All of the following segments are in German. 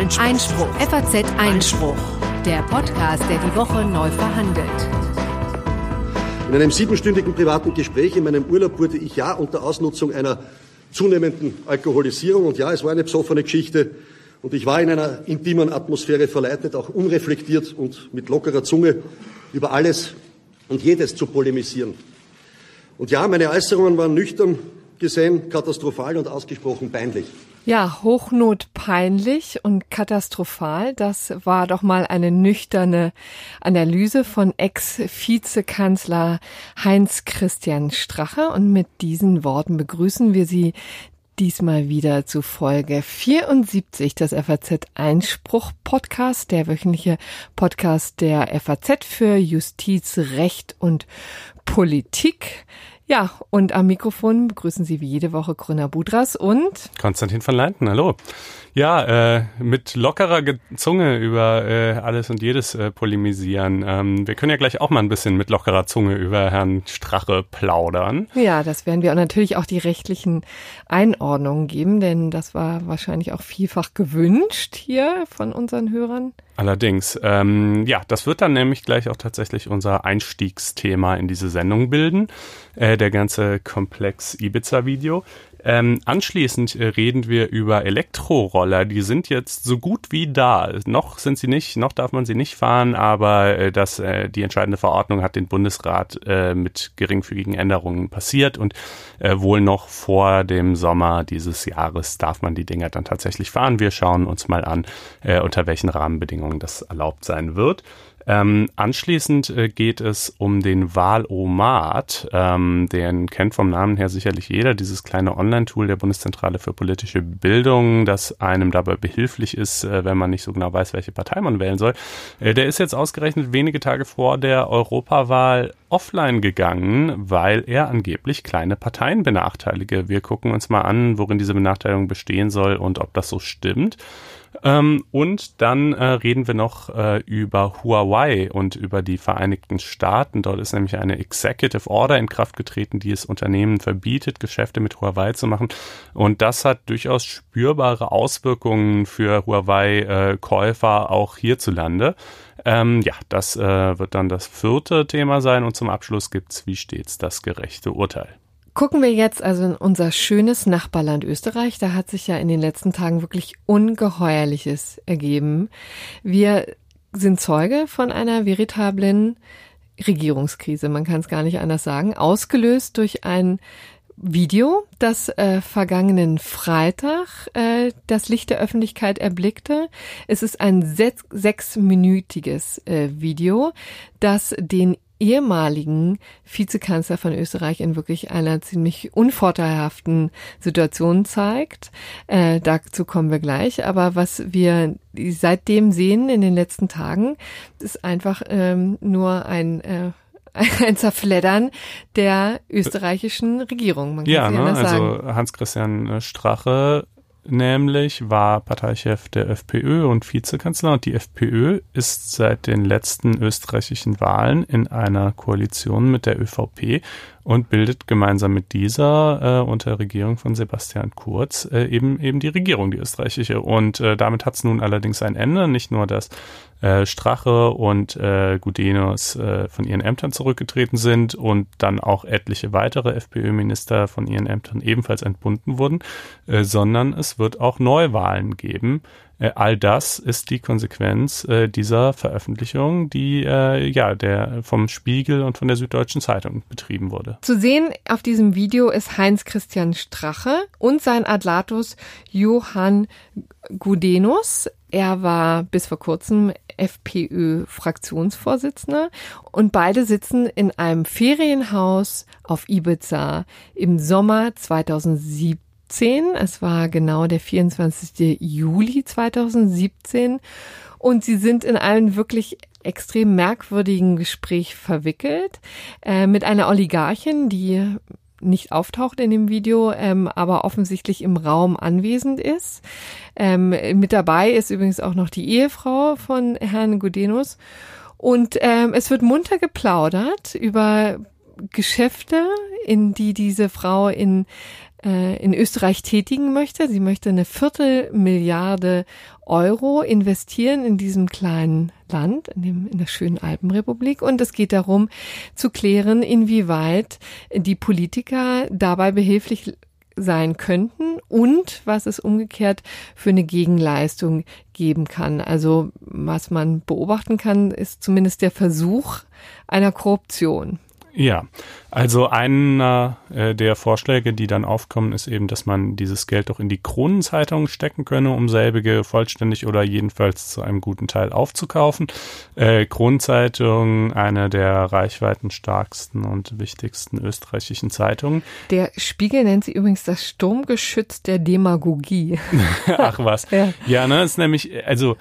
Einspruch. Einspruch. FAZ Einspruch. Der Podcast, der die Woche neu verhandelt. In einem siebenstündigen privaten Gespräch in meinem Urlaub wurde ich ja unter Ausnutzung einer zunehmenden Alkoholisierung und ja, es war eine besoffene Geschichte und ich war in einer intimen Atmosphäre verleitet, auch unreflektiert und mit lockerer Zunge über alles und jedes zu polemisieren. Und ja, meine Äußerungen waren nüchtern gesehen, katastrophal und ausgesprochen peinlich. Ja, hochnotpeinlich und katastrophal. Das war doch mal eine nüchterne Analyse von Ex-Vizekanzler Heinz Christian Strache. Und mit diesen Worten begrüßen wir Sie diesmal wieder zu Folge 74 des FAZ Einspruch Podcast, der wöchentliche Podcast der FAZ für Justiz, Recht und Politik. Ja, und am Mikrofon begrüßen Sie wie jede Woche Grüner Budras und Konstantin von Leinten, hallo. Ja, äh, mit lockerer Zunge über äh, alles und jedes äh, polemisieren. Ähm, wir können ja gleich auch mal ein bisschen mit lockerer Zunge über Herrn Strache plaudern. Ja, das werden wir auch natürlich auch die rechtlichen Einordnungen geben, denn das war wahrscheinlich auch vielfach gewünscht hier von unseren Hörern. Allerdings, ähm, ja, das wird dann nämlich gleich auch tatsächlich unser Einstiegsthema in diese Sendung bilden, äh, der ganze Komplex Ibiza-Video. Ähm, anschließend äh, reden wir über Elektroroller. Die sind jetzt so gut wie da. Noch sind sie nicht, noch darf man sie nicht fahren, aber äh, das, äh, die entscheidende Verordnung hat den Bundesrat äh, mit geringfügigen Änderungen passiert und äh, wohl noch vor dem Sommer dieses Jahres darf man die Dinger dann tatsächlich fahren. Wir schauen uns mal an, äh, unter welchen Rahmenbedingungen das erlaubt sein wird. Ähm, anschließend äh, geht es um den Wahlomat. Ähm, den kennt vom Namen her sicherlich jeder, dieses kleine Online-Tool der Bundeszentrale für politische Bildung, das einem dabei behilflich ist, äh, wenn man nicht so genau weiß, welche Partei man wählen soll. Äh, der ist jetzt ausgerechnet wenige Tage vor der Europawahl offline gegangen, weil er angeblich kleine Parteien benachteilige. Wir gucken uns mal an, worin diese Benachteiligung bestehen soll und ob das so stimmt. Ähm, und dann äh, reden wir noch äh, über Huawei und über die Vereinigten Staaten. Dort ist nämlich eine Executive Order in Kraft getreten, die es Unternehmen verbietet, Geschäfte mit Huawei zu machen. Und das hat durchaus spürbare Auswirkungen für Huawei-Käufer äh, auch hierzulande. Ähm, ja, das äh, wird dann das vierte Thema sein. Und zum Abschluss gibt's wie stets das gerechte Urteil. Gucken wir jetzt also in unser schönes Nachbarland Österreich. Da hat sich ja in den letzten Tagen wirklich Ungeheuerliches ergeben. Wir sind Zeuge von einer veritablen Regierungskrise, man kann es gar nicht anders sagen, ausgelöst durch ein Video, das äh, vergangenen Freitag äh, das Licht der Öffentlichkeit erblickte. Es ist ein sechs, sechsminütiges äh, Video, das den ehemaligen Vizekanzler von Österreich in wirklich einer ziemlich unvorteilhaften Situation zeigt. Äh, dazu kommen wir gleich. Aber was wir seitdem sehen in den letzten Tagen, ist einfach ähm, nur ein äh, ein Zerfleddern der österreichischen Regierung. Man kann ja, ne? also Hans-Christian Strache nämlich war Parteichef der FPÖ und Vizekanzler und die FPÖ ist seit den letzten österreichischen Wahlen in einer Koalition mit der ÖVP und bildet gemeinsam mit dieser äh, unter Regierung von Sebastian Kurz äh, eben eben die Regierung, die österreichische. Und äh, damit hat es nun allerdings ein Ende. Nicht nur, dass äh, Strache und äh, Gudenus äh, von ihren Ämtern zurückgetreten sind und dann auch etliche weitere FPÖ-Minister von ihren Ämtern ebenfalls entbunden wurden, äh, sondern es wird auch Neuwahlen geben all das ist die Konsequenz äh, dieser Veröffentlichung, die äh, ja der vom Spiegel und von der Süddeutschen Zeitung betrieben wurde. Zu sehen auf diesem Video ist Heinz Christian Strache und sein Adlatus Johann Gudenus. Er war bis vor kurzem FPÖ-Fraktionsvorsitzender und beide sitzen in einem Ferienhaus auf Ibiza im Sommer 2017 2017. Es war genau der 24. Juli 2017. Und sie sind in einem wirklich extrem merkwürdigen Gespräch verwickelt äh, mit einer Oligarchin, die nicht auftaucht in dem Video, ähm, aber offensichtlich im Raum anwesend ist. Ähm, mit dabei ist übrigens auch noch die Ehefrau von Herrn Gudenus. Und ähm, es wird munter geplaudert über Geschäfte, in die diese Frau in in Österreich tätigen möchte. Sie möchte eine Viertelmilliarde Euro investieren in diesem kleinen Land, in, dem, in der schönen Alpenrepublik. Und es geht darum zu klären, inwieweit die Politiker dabei behilflich sein könnten und was es umgekehrt für eine Gegenleistung geben kann. Also was man beobachten kann, ist zumindest der Versuch einer Korruption. Ja, also einer äh, der Vorschläge, die dann aufkommen, ist eben, dass man dieses Geld doch in die Kronenzeitung stecken könne, um selbige vollständig oder jedenfalls zu einem guten Teil aufzukaufen. Äh, Kronenzeitung, eine der reichweitenstarksten und wichtigsten österreichischen Zeitungen. Der Spiegel nennt sie übrigens das Sturmgeschütz der Demagogie. Ach was. Ja, ja ne, ist nämlich, also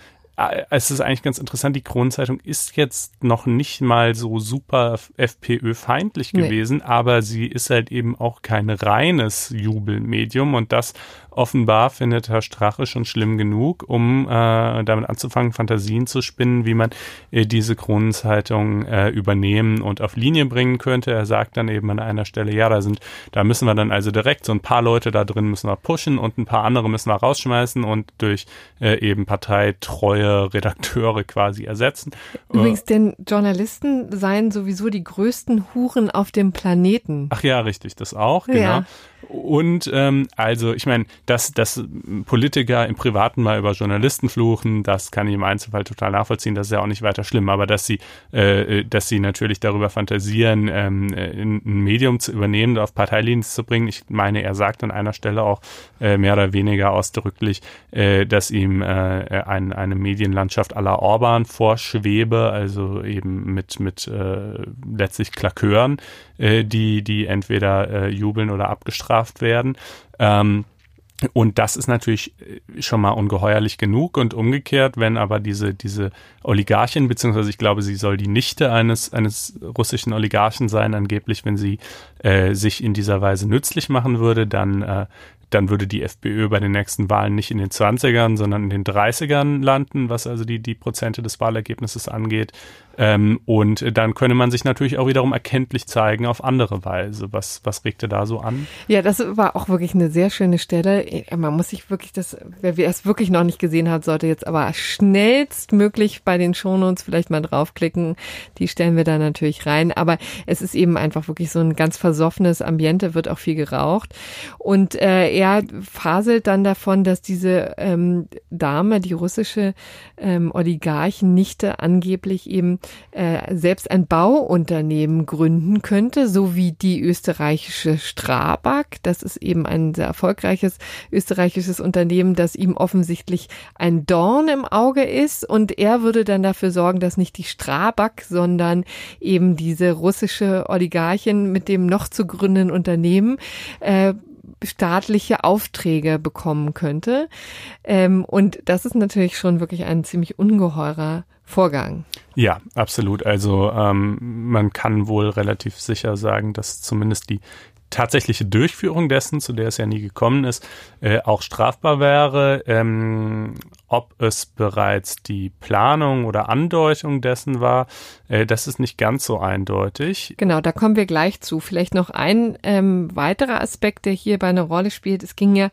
es ist eigentlich ganz interessant, die Kronenzeitung ist jetzt noch nicht mal so super FPÖ-feindlich gewesen, nee. aber sie ist halt eben auch kein reines Jubelmedium und das offenbar findet Herr Strache schon schlimm genug, um äh, damit anzufangen, Fantasien zu spinnen, wie man äh, diese Kronenzeitung äh, übernehmen und auf Linie bringen könnte. Er sagt dann eben an einer Stelle, ja, da sind, da müssen wir dann also direkt so ein paar Leute da drin müssen wir pushen und ein paar andere müssen wir rausschmeißen und durch äh, eben parteitreue Redakteure quasi ersetzen. Übrigens, denn Journalisten seien sowieso die größten Huren auf dem Planeten. Ach ja, richtig, das auch, genau. Und ähm, also, ich meine, dass, dass Politiker im Privaten mal über Journalisten fluchen, das kann ich im Einzelfall total nachvollziehen, das ist ja auch nicht weiter schlimm. Aber dass sie, äh, dass sie natürlich darüber fantasieren, ähm, ein Medium zu übernehmen, auf Parteilinien zu bringen, ich meine, er sagt an einer Stelle auch äh, mehr oder weniger ausdrücklich, äh, dass ihm äh, ein, eine Medienlandschaft aller Orban vorschwebe, also eben mit, mit äh, letztlich Klakeuren, äh, die, die entweder äh, jubeln oder abgestraft werden. Ähm, und das ist natürlich äh, schon mal ungeheuerlich genug. Und umgekehrt, wenn aber diese, diese Oligarchin, beziehungsweise ich glaube, sie soll die Nichte eines, eines russischen Oligarchen sein, angeblich, wenn sie äh, sich in dieser Weise nützlich machen würde, dann äh, dann würde die FPÖ bei den nächsten Wahlen nicht in den 20ern, sondern in den 30ern landen, was also die, die Prozente des Wahlergebnisses angeht. Ähm, und dann könne man sich natürlich auch wiederum erkenntlich zeigen auf andere Weise. Was, was regte da so an? Ja, das war auch wirklich eine sehr schöne Stelle. Man muss sich wirklich das, wer es wirklich noch nicht gesehen hat, sollte jetzt aber schnellstmöglich bei den Shownotes vielleicht mal draufklicken. Die stellen wir da natürlich rein. Aber es ist eben einfach wirklich so ein ganz versoffenes Ambiente, wird auch viel geraucht. Und äh, er faselt dann davon, dass diese ähm, Dame, die russische ähm, Oligarchennichte, angeblich eben äh, selbst ein Bauunternehmen gründen könnte, so wie die österreichische Strabag. Das ist eben ein sehr erfolgreiches österreichisches Unternehmen, das ihm offensichtlich ein Dorn im Auge ist. Und er würde dann dafür sorgen, dass nicht die Strabag, sondern eben diese russische Oligarchin mit dem noch zu gründenden Unternehmen äh, staatliche Aufträge bekommen könnte. Ähm, und das ist natürlich schon wirklich ein ziemlich ungeheurer Vorgang. Ja, absolut. Also ähm, man kann wohl relativ sicher sagen, dass zumindest die tatsächliche Durchführung dessen, zu der es ja nie gekommen ist, äh, auch strafbar wäre. Ähm, ob es bereits die Planung oder Andeutung dessen war, äh, das ist nicht ganz so eindeutig. Genau, da kommen wir gleich zu. Vielleicht noch ein ähm, weiterer Aspekt, der hierbei eine Rolle spielt. Es ging ja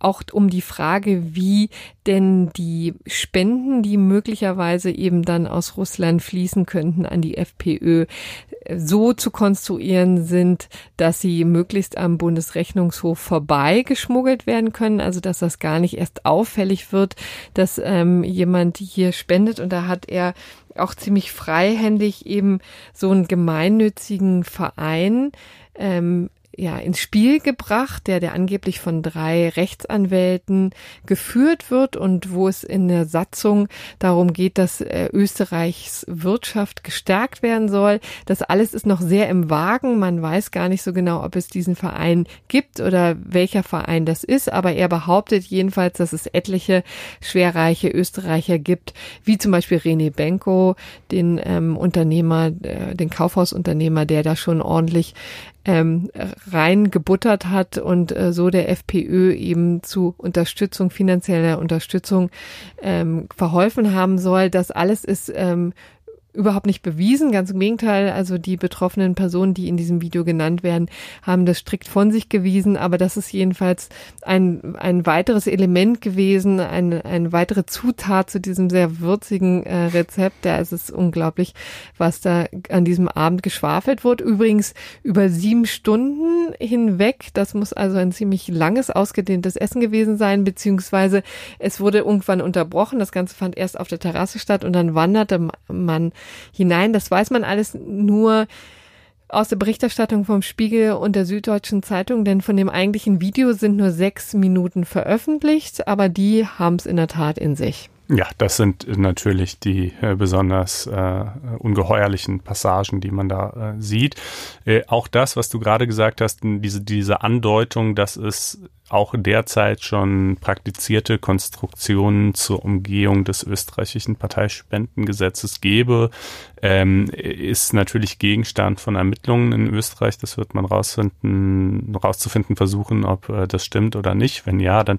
auch um die Frage, wie denn die Spenden, die möglicherweise eben dann aus Russland fließen könnten an die FPÖ, so zu konstruieren sind, dass sie möglichst am Bundesrechnungshof vorbei geschmuggelt werden können, also dass das gar nicht erst auffällig wird, dass ähm, jemand hier spendet. Und da hat er auch ziemlich freihändig eben so einen gemeinnützigen Verein ähm, ja, ins Spiel gebracht, der, der angeblich von drei Rechtsanwälten geführt wird und wo es in der Satzung darum geht, dass äh, Österreichs Wirtschaft gestärkt werden soll. Das alles ist noch sehr im Wagen. Man weiß gar nicht so genau, ob es diesen Verein gibt oder welcher Verein das ist, aber er behauptet jedenfalls, dass es etliche schwerreiche Österreicher gibt, wie zum Beispiel René Benko, den ähm, Unternehmer, äh, den Kaufhausunternehmer, der da schon ordentlich ähm, reingebuttert hat und äh, so der FPÖ eben zu Unterstützung, finanzieller Unterstützung ähm, verholfen haben soll. Das alles ist ähm, überhaupt nicht bewiesen. Ganz im Gegenteil, also die betroffenen Personen, die in diesem Video genannt werden, haben das strikt von sich gewiesen. Aber das ist jedenfalls ein, ein weiteres Element gewesen, eine, eine weitere Zutat zu diesem sehr würzigen äh, Rezept. Da ist es unglaublich, was da an diesem Abend geschwafelt wurde. Übrigens über sieben Stunden hinweg. Das muss also ein ziemlich langes, ausgedehntes Essen gewesen sein, beziehungsweise es wurde irgendwann unterbrochen. Das Ganze fand erst auf der Terrasse statt und dann wanderte man hinein. Das weiß man alles nur aus der Berichterstattung vom Spiegel und der Süddeutschen Zeitung, denn von dem eigentlichen Video sind nur sechs Minuten veröffentlicht, aber die haben es in der Tat in sich. Ja, das sind natürlich die äh, besonders äh, ungeheuerlichen Passagen, die man da äh, sieht. Äh, auch das, was du gerade gesagt hast, diese, diese Andeutung, dass es auch derzeit schon praktizierte Konstruktionen zur Umgehung des österreichischen Parteispendengesetzes gebe, ähm, ist natürlich Gegenstand von Ermittlungen in Österreich. Das wird man rausfinden, rauszufinden versuchen, ob äh, das stimmt oder nicht. Wenn ja, dann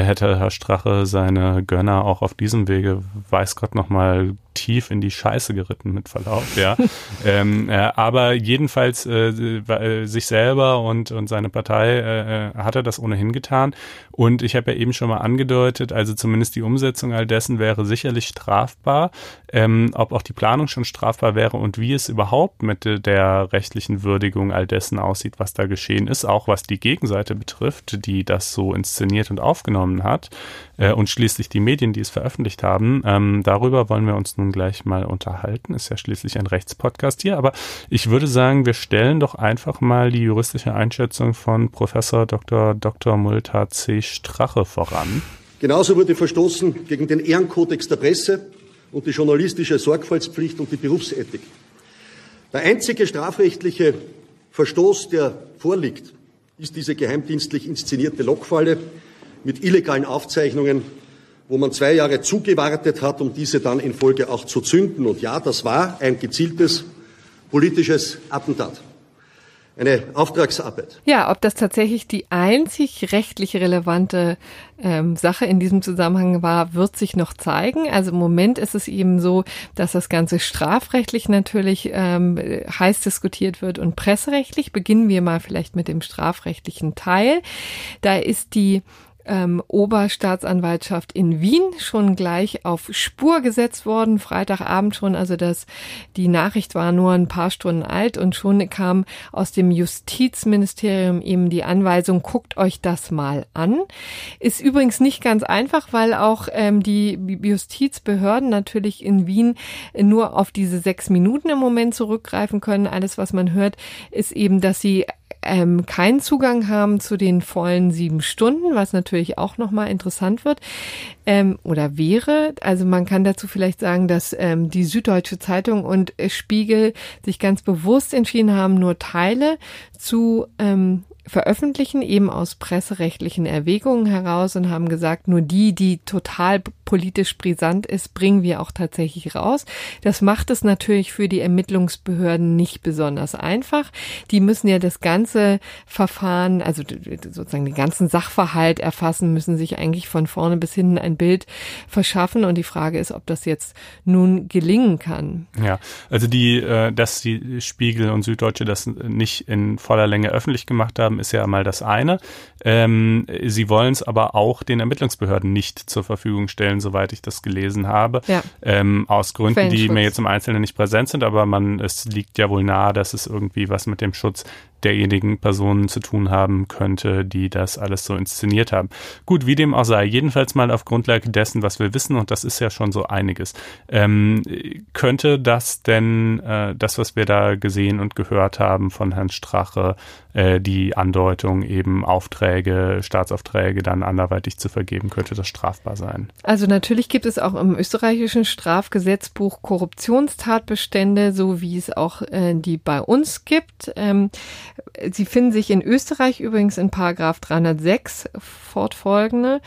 hätte Herr Strache seine Gönner auch auf diesem Wege, weiß Gott, nochmal tief in die Scheiße geritten mit Verlauf, ja. ähm, äh, aber jedenfalls äh, äh, sich selber und, und seine Partei äh, äh, hat er das ohnehin getan. Und ich habe ja eben schon mal angedeutet, also zumindest die Umsetzung all dessen wäre sicherlich strafbar. Ähm, ob auch die Planung schon strafbar wäre und wie es überhaupt mit der rechtlichen Würdigung all dessen aussieht, was da geschehen ist, auch was die Gegenseite betrifft, die das so inszeniert und aufgenommen hat äh, und schließlich die Medien, die es veröffentlicht haben. Ähm, darüber wollen wir uns nun gleich mal unterhalten. Ist ja schließlich ein Rechtspodcast hier, aber ich würde sagen, wir stellen doch einfach mal die juristische Einschätzung von Professor Dr. Dr. Multa C. Strache voran. Genauso wurde verstoßen gegen den Ehrenkodex der Presse und die journalistische Sorgfaltspflicht und die Berufsethik. Der einzige strafrechtliche Verstoß, der vorliegt, ist diese geheimdienstlich inszenierte Lockfalle, mit illegalen Aufzeichnungen, wo man zwei Jahre zugewartet hat, um diese dann in Folge auch zu zünden. Und ja, das war ein gezieltes politisches Attentat. Eine Auftragsarbeit. Ja, ob das tatsächlich die einzig rechtlich relevante ähm, Sache in diesem Zusammenhang war, wird sich noch zeigen. Also im Moment ist es eben so, dass das Ganze strafrechtlich natürlich ähm, heiß diskutiert wird und presserechtlich. Beginnen wir mal vielleicht mit dem strafrechtlichen Teil. Da ist die ähm, Oberstaatsanwaltschaft in Wien schon gleich auf Spur gesetzt worden, Freitagabend schon, also das, die Nachricht war nur ein paar Stunden alt und schon kam aus dem Justizministerium eben die Anweisung, guckt euch das mal an. Ist übrigens nicht ganz einfach, weil auch ähm, die Justizbehörden natürlich in Wien nur auf diese sechs Minuten im Moment zurückgreifen können. Alles, was man hört, ist eben, dass sie ähm, keinen Zugang haben zu den vollen sieben Stunden, was natürlich auch nochmal interessant wird ähm, oder wäre. Also man kann dazu vielleicht sagen, dass ähm, die Süddeutsche Zeitung und Spiegel sich ganz bewusst entschieden haben, nur Teile zu ähm, veröffentlichen, eben aus presserechtlichen Erwägungen heraus und haben gesagt, nur die, die total politisch brisant ist, bringen wir auch tatsächlich raus. Das macht es natürlich für die Ermittlungsbehörden nicht besonders einfach. Die müssen ja das ganze Verfahren, also sozusagen den ganzen Sachverhalt erfassen, müssen sich eigentlich von vorne bis hinten ein Bild verschaffen und die Frage ist, ob das jetzt nun gelingen kann. Ja, also die, äh, dass die Spiegel und Süddeutsche das nicht in voller Länge öffentlich gemacht haben, haben, ist ja mal das eine. Ähm, sie wollen es aber auch den Ermittlungsbehörden nicht zur Verfügung stellen, soweit ich das gelesen habe. Ja. Ähm, aus Gründen, die mir jetzt im Einzelnen nicht präsent sind, aber man, es liegt ja wohl nahe, dass es irgendwie was mit dem Schutz derjenigen Personen zu tun haben könnte, die das alles so inszeniert haben. Gut, wie dem auch sei, jedenfalls mal auf Grundlage dessen, was wir wissen, und das ist ja schon so einiges, ähm, könnte das denn, äh, das, was wir da gesehen und gehört haben von Herrn Strache, äh, die Andeutung eben Aufträge, Staatsaufträge dann anderweitig zu vergeben, könnte das strafbar sein? Also natürlich gibt es auch im österreichischen Strafgesetzbuch Korruptionstatbestände, so wie es auch äh, die bei uns gibt. Ähm, Sie finden sich in Österreich übrigens in Paragraph 306 fortfolgende.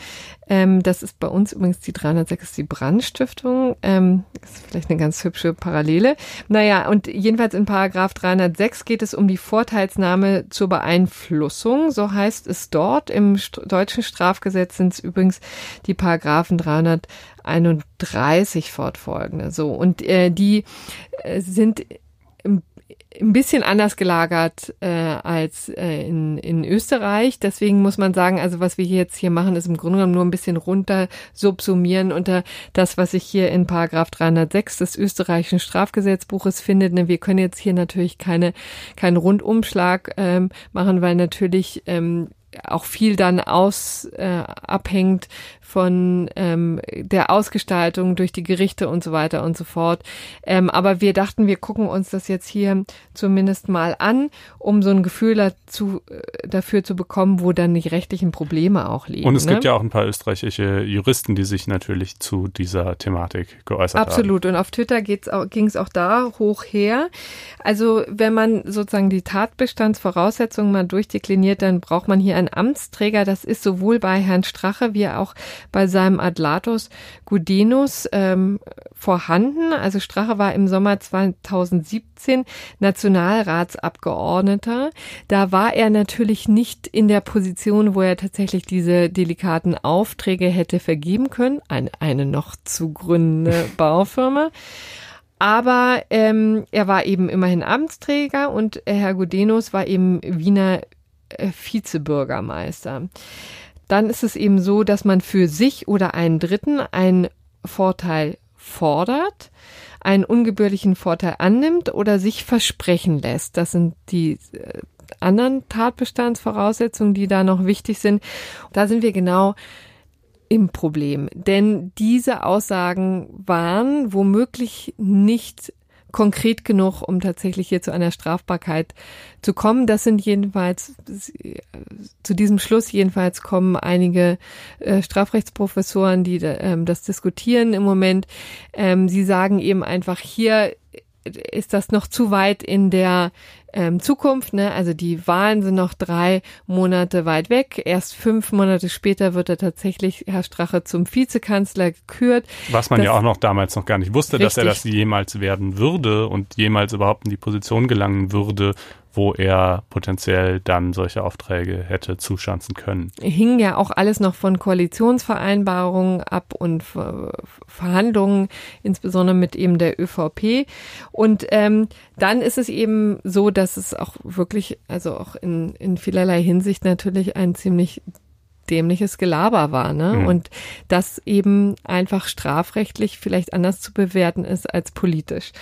Ähm, das ist bei uns übrigens die 306 die Brandstiftung. Ähm, ist vielleicht eine ganz hübsche Parallele. Naja, und jedenfalls in Paragraph 306 geht es um die Vorteilsnahme zur Beeinflussung. So heißt es dort. Im st deutschen Strafgesetz sind es übrigens die Paragraphen 300 31 fortfolgende. So und äh, die äh, sind ein bisschen anders gelagert äh, als äh, in, in Österreich. Deswegen muss man sagen, also was wir jetzt hier machen, ist im Grunde genommen nur ein bisschen runter subsumieren unter das, was sich hier in Paragraph 306 des österreichischen Strafgesetzbuches findet. Ne, wir können jetzt hier natürlich keine keinen Rundumschlag ähm, machen, weil natürlich ähm, auch viel dann aus äh, abhängt von ähm, der Ausgestaltung durch die Gerichte und so weiter und so fort. Ähm, aber wir dachten, wir gucken uns das jetzt hier zumindest mal an, um so ein Gefühl dazu, äh, dafür zu bekommen, wo dann die rechtlichen Probleme auch liegen. Und es ne? gibt ja auch ein paar österreichische Juristen, die sich natürlich zu dieser Thematik geäußert Absolut. haben. Absolut. Und auf Twitter ging es auch da hoch her. Also wenn man sozusagen die Tatbestandsvoraussetzungen mal durchdekliniert, dann braucht man hier einen Amtsträger. Das ist sowohl bei Herrn Strache wie auch bei seinem Adlatus Gudenus ähm, vorhanden. Also Strache war im Sommer 2017 Nationalratsabgeordneter. Da war er natürlich nicht in der Position, wo er tatsächlich diese delikaten Aufträge hätte vergeben können. Eine, eine noch zu gründende Baufirma. Aber ähm, er war eben immerhin Amtsträger und Herr Gudenus war eben Wiener Vizebürgermeister dann ist es eben so, dass man für sich oder einen Dritten einen Vorteil fordert, einen ungebührlichen Vorteil annimmt oder sich versprechen lässt. Das sind die äh, anderen Tatbestandsvoraussetzungen, die da noch wichtig sind. Da sind wir genau im Problem. Denn diese Aussagen waren womöglich nicht konkret genug, um tatsächlich hier zu einer Strafbarkeit zu kommen. Das sind jedenfalls, zu diesem Schluss jedenfalls kommen einige äh, Strafrechtsprofessoren, die ähm, das diskutieren im Moment. Ähm, sie sagen eben einfach, hier ist das noch zu weit in der ähm, Zukunft. Ne? Also die Wahlen sind noch drei Monate weit weg. Erst fünf Monate später wird er tatsächlich, Herr Strache, zum Vizekanzler gekürt. Was man das, ja auch noch damals noch gar nicht wusste, richtig. dass er das jemals werden würde und jemals überhaupt in die Position gelangen würde, wo er potenziell dann solche Aufträge hätte zuschanzen können. Hing ja auch alles noch von Koalitionsvereinbarungen ab und Verhandlungen, insbesondere mit eben der ÖVP. Und ähm, dann ist es eben so, dass es auch wirklich, also auch in, in vielerlei Hinsicht natürlich ein ziemlich dämliches Gelaber war, ne? Mhm. Und das eben einfach strafrechtlich vielleicht anders zu bewerten ist als politisch.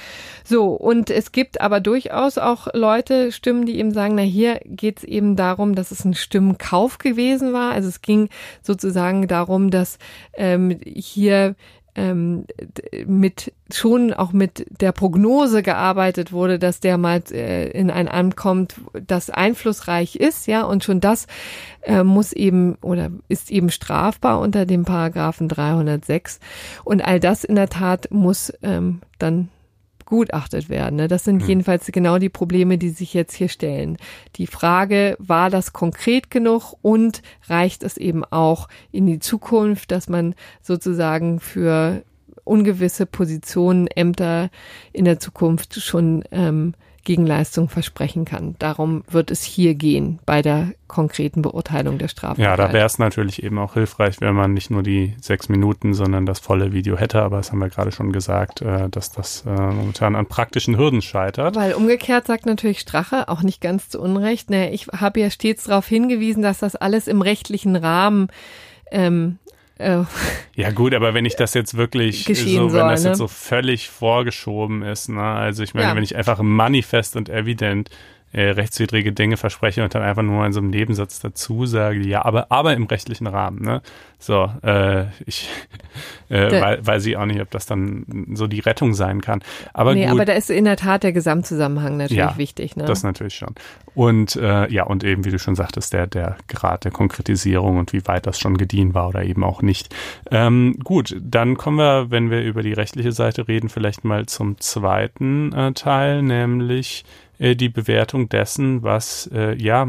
So, und es gibt aber durchaus auch Leute, Stimmen, die eben sagen, na hier geht es eben darum, dass es ein Stimmenkauf gewesen war. Also es ging sozusagen darum, dass ähm, hier ähm, mit schon auch mit der Prognose gearbeitet wurde, dass der mal äh, in ein Amt kommt, das einflussreich ist, ja, und schon das äh, muss eben oder ist eben strafbar unter dem Paragraphen 306 und all das in der Tat muss ähm, dann begutachtet werden. Ne? Das sind hm. jedenfalls genau die Probleme, die sich jetzt hier stellen. Die Frage, war das konkret genug und reicht es eben auch in die Zukunft, dass man sozusagen für ungewisse Positionen, Ämter in der Zukunft schon ähm, Gegenleistung versprechen kann. Darum wird es hier gehen bei der konkreten Beurteilung der Strafe. Ja, da wäre es natürlich eben auch hilfreich, wenn man nicht nur die sechs Minuten, sondern das volle Video hätte. Aber das haben wir gerade schon gesagt, äh, dass das äh, momentan an praktischen Hürden scheitert. Weil umgekehrt sagt natürlich Strache, auch nicht ganz zu Unrecht, ne, ich habe ja stets darauf hingewiesen, dass das alles im rechtlichen Rahmen ähm, äh, ja gut, aber wenn ich das jetzt wirklich so, wenn das ne? jetzt so völlig vorgeschoben ist, ne? Also ich meine, ja. wenn ich einfach manifest und evident äh, rechtswidrige Dinge verspreche und dann einfach nur in so einem Nebensatz dazu sage, ja, aber, aber im rechtlichen Rahmen, ne? So, äh, ich äh, weil, weiß ich auch nicht, ob das dann so die Rettung sein kann. Aber nee, gut. aber da ist in der Tat der Gesamtzusammenhang natürlich ja, wichtig, ne? Das natürlich schon. Und äh, ja, und eben, wie du schon sagtest, der, der Grad der Konkretisierung und wie weit das schon gediehen war oder eben auch nicht. Ähm, gut, dann kommen wir, wenn wir über die rechtliche Seite reden, vielleicht mal zum zweiten äh, Teil, nämlich äh, die Bewertung dessen, was äh, ja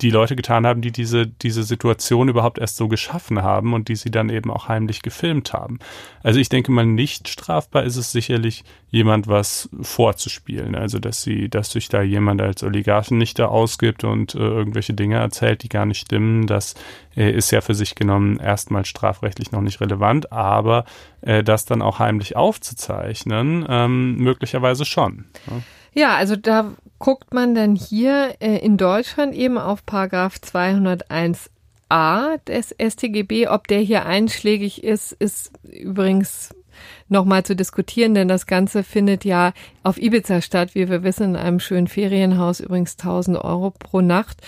die Leute getan haben, die diese, diese Situation überhaupt erst so geschaffen haben und die sie dann eben auch heimlich gefilmt haben. Also ich denke mal, nicht strafbar ist es sicherlich, jemand was vorzuspielen. Also dass sie, dass sich da jemand als Oligarchen nicht da ausgibt und äh, irgendwelche Dinge erzählt, die gar nicht stimmen. Das äh, ist ja für sich genommen erstmal strafrechtlich noch nicht relevant, aber äh, das dann auch heimlich aufzuzeichnen, ähm, möglicherweise schon. Ja. Ja, also da guckt man dann hier äh, in Deutschland eben auf Paragraph 201a des StGB. Ob der hier einschlägig ist, ist übrigens nochmal zu diskutieren, denn das Ganze findet ja auf Ibiza statt, wie wir wissen, in einem schönen Ferienhaus, übrigens 1000 Euro pro Nacht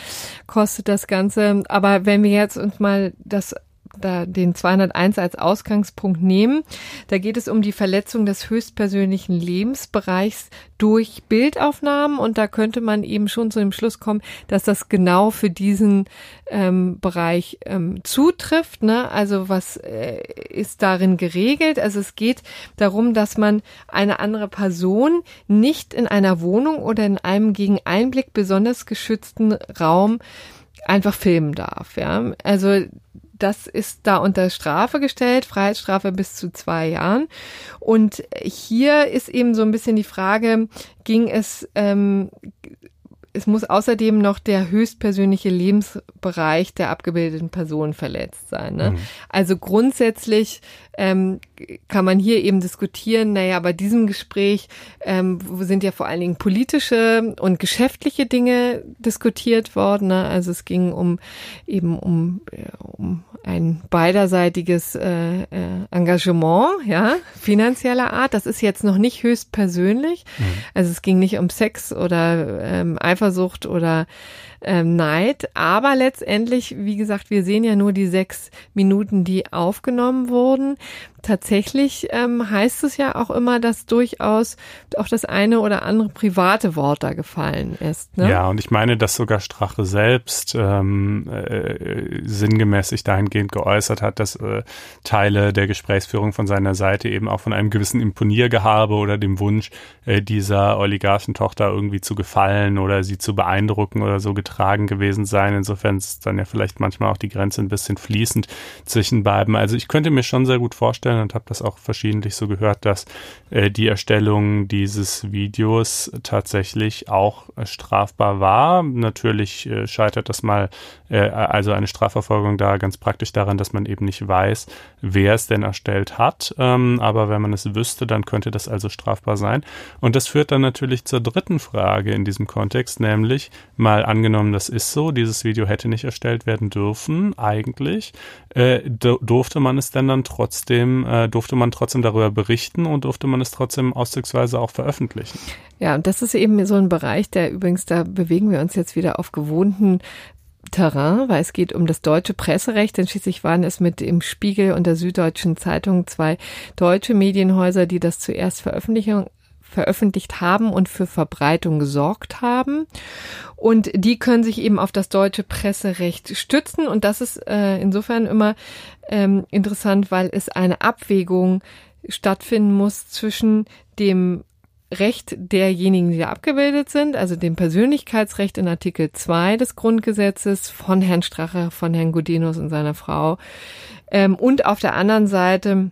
kostet das Ganze. Aber wenn wir jetzt uns mal das da den 201 als Ausgangspunkt nehmen. Da geht es um die Verletzung des höchstpersönlichen Lebensbereichs durch Bildaufnahmen und da könnte man eben schon zu dem Schluss kommen, dass das genau für diesen ähm, Bereich ähm, zutrifft. Ne? Also was äh, ist darin geregelt? Also es geht darum, dass man eine andere Person nicht in einer Wohnung oder in einem gegen Einblick besonders geschützten Raum einfach filmen darf. Ja, also das ist da unter Strafe gestellt, Freiheitsstrafe bis zu zwei Jahren. Und hier ist eben so ein bisschen die Frage, ging es, ähm, es muss außerdem noch der höchstpersönliche Lebensbereich der abgebildeten Person verletzt sein. Ne? Mhm. Also grundsätzlich ähm, kann man hier eben diskutieren, naja, bei diesem Gespräch ähm, sind ja vor allen Dingen politische und geschäftliche Dinge diskutiert worden. Ne? Also es ging um eben um, um ein beiderseitiges äh, äh, Engagement, ja, finanzieller Art. Das ist jetzt noch nicht höchst persönlich. Mhm. Also es ging nicht um Sex oder ähm, Eifersucht oder ähm, Neid. Aber letztendlich, wie gesagt, wir sehen ja nur die sechs Minuten, die aufgenommen wurden. Tatsächlich ähm, heißt es ja auch immer, dass durchaus auch das eine oder andere private Wort da gefallen ist. Ne? Ja, und ich meine, dass sogar Strache selbst ähm, äh, sinngemäß sich dahingehend geäußert hat, dass äh, Teile der Gesprächsführung von seiner Seite eben auch von einem gewissen Imponiergehabe oder dem Wunsch, äh, dieser Oligarchentochter irgendwie zu gefallen oder sie zu beeindrucken oder so getragen gewesen sein. Insofern ist dann ja vielleicht manchmal auch die Grenze ein bisschen fließend zwischen beiden. Also ich könnte mir schon sehr gut vorstellen und habe das auch verschiedentlich so gehört, dass äh, die Erstellung dieses Videos tatsächlich auch äh, strafbar war. Natürlich äh, scheitert das mal, äh, also eine Strafverfolgung da ganz praktisch daran, dass man eben nicht weiß, wer es denn erstellt hat. Ähm, aber wenn man es wüsste, dann könnte das also strafbar sein. Und das führt dann natürlich zur dritten Frage in diesem Kontext, nämlich mal angenommen, angenommen, das ist so, dieses Video hätte nicht erstellt werden dürfen, eigentlich, äh, durfte man es denn dann trotzdem, äh, durfte man trotzdem darüber berichten und durfte man es trotzdem ausdrucksweise auch veröffentlichen. Ja, und das ist eben so ein Bereich, der übrigens, da bewegen wir uns jetzt wieder auf gewohnten Terrain, weil es geht um das deutsche Presserecht, denn schließlich waren es mit dem Spiegel und der Süddeutschen Zeitung zwei deutsche Medienhäuser, die das zuerst veröffentlichen, veröffentlicht haben und für Verbreitung gesorgt haben. Und die können sich eben auf das deutsche Presserecht stützen. Und das ist äh, insofern immer ähm, interessant, weil es eine Abwägung stattfinden muss zwischen dem Recht derjenigen, die da abgebildet sind, also dem Persönlichkeitsrecht in Artikel 2 des Grundgesetzes von Herrn Strache, von Herrn Godinus und seiner Frau, ähm, und auf der anderen Seite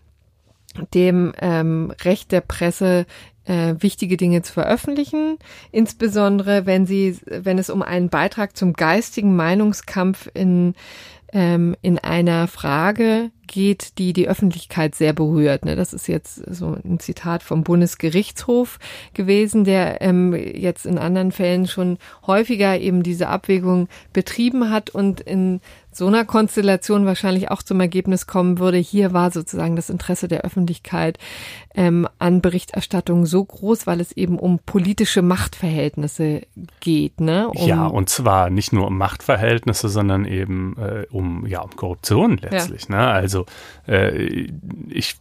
dem ähm, Recht der Presse äh, wichtige Dinge zu veröffentlichen, insbesondere wenn sie, wenn es um einen Beitrag zum geistigen Meinungskampf in ähm, in einer Frage geht, die die Öffentlichkeit sehr berührt. Ne? Das ist jetzt so ein Zitat vom Bundesgerichtshof gewesen, der ähm, jetzt in anderen Fällen schon häufiger eben diese Abwägung betrieben hat und in so einer Konstellation wahrscheinlich auch zum Ergebnis kommen würde. Hier war sozusagen das Interesse der Öffentlichkeit ähm, an Berichterstattung so groß, weil es eben um politische Machtverhältnisse geht. Ne? Um ja, und zwar nicht nur um Machtverhältnisse, sondern eben äh, um ja um Korruption letztlich. Ja. Ne? Also äh, ich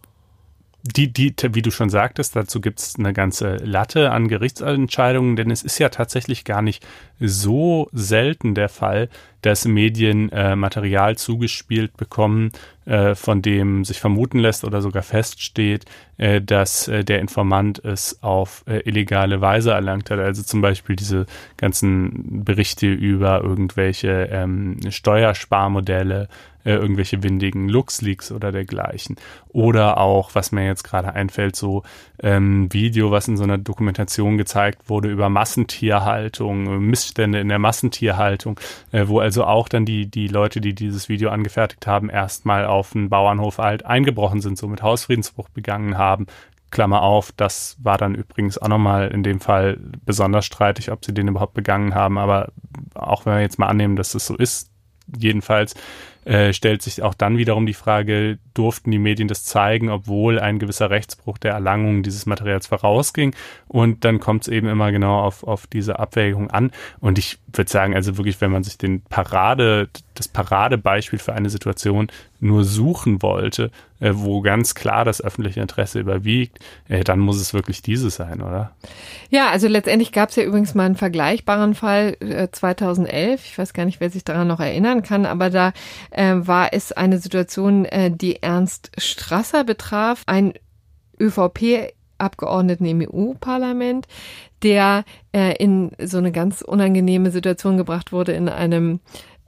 die, die, wie du schon sagtest, dazu gibt es eine ganze Latte an Gerichtsentscheidungen, denn es ist ja tatsächlich gar nicht so selten der Fall, dass Medien äh, Material zugespielt bekommen, äh, von dem sich vermuten lässt oder sogar feststeht, äh, dass äh, der Informant es auf äh, illegale Weise erlangt hat. Also zum Beispiel diese ganzen Berichte über irgendwelche ähm, Steuersparmodelle, äh, irgendwelche windigen LuxLeaks oder dergleichen. Oder auch, was mir jetzt gerade einfällt, so ähm, Video, was in so einer Dokumentation gezeigt wurde über Massentierhaltung, Missstände in der Massentierhaltung, äh, wo also auch dann die, die Leute, die dieses Video angefertigt haben, erstmal auf einen Bauernhof halt eingebrochen sind, so mit Hausfriedensbruch begangen haben, Klammer auf, das war dann übrigens auch nochmal in dem Fall besonders streitig, ob sie den überhaupt begangen haben. Aber auch wenn wir jetzt mal annehmen, dass es so ist, jedenfalls äh, stellt sich auch dann wiederum die Frage, durften die Medien das zeigen, obwohl ein gewisser Rechtsbruch der Erlangung dieses Materials vorausging. Und dann kommt es eben immer genau auf, auf diese Abwägung an. Und ich würde sagen, also wirklich, wenn man sich den Parade, das Paradebeispiel für eine Situation nur suchen wollte, äh, wo ganz klar das öffentliche Interesse überwiegt, äh, dann muss es wirklich dieses sein, oder? Ja, also letztendlich gab es ja übrigens mal einen vergleichbaren Fall äh, 2011. Ich weiß gar nicht, wer sich daran noch erinnern kann, aber da äh, war es eine Situation, äh, die Ernst Strasser betraf, ein ÖVP Abgeordneten im EU-Parlament, der äh, in so eine ganz unangenehme Situation gebracht wurde in einem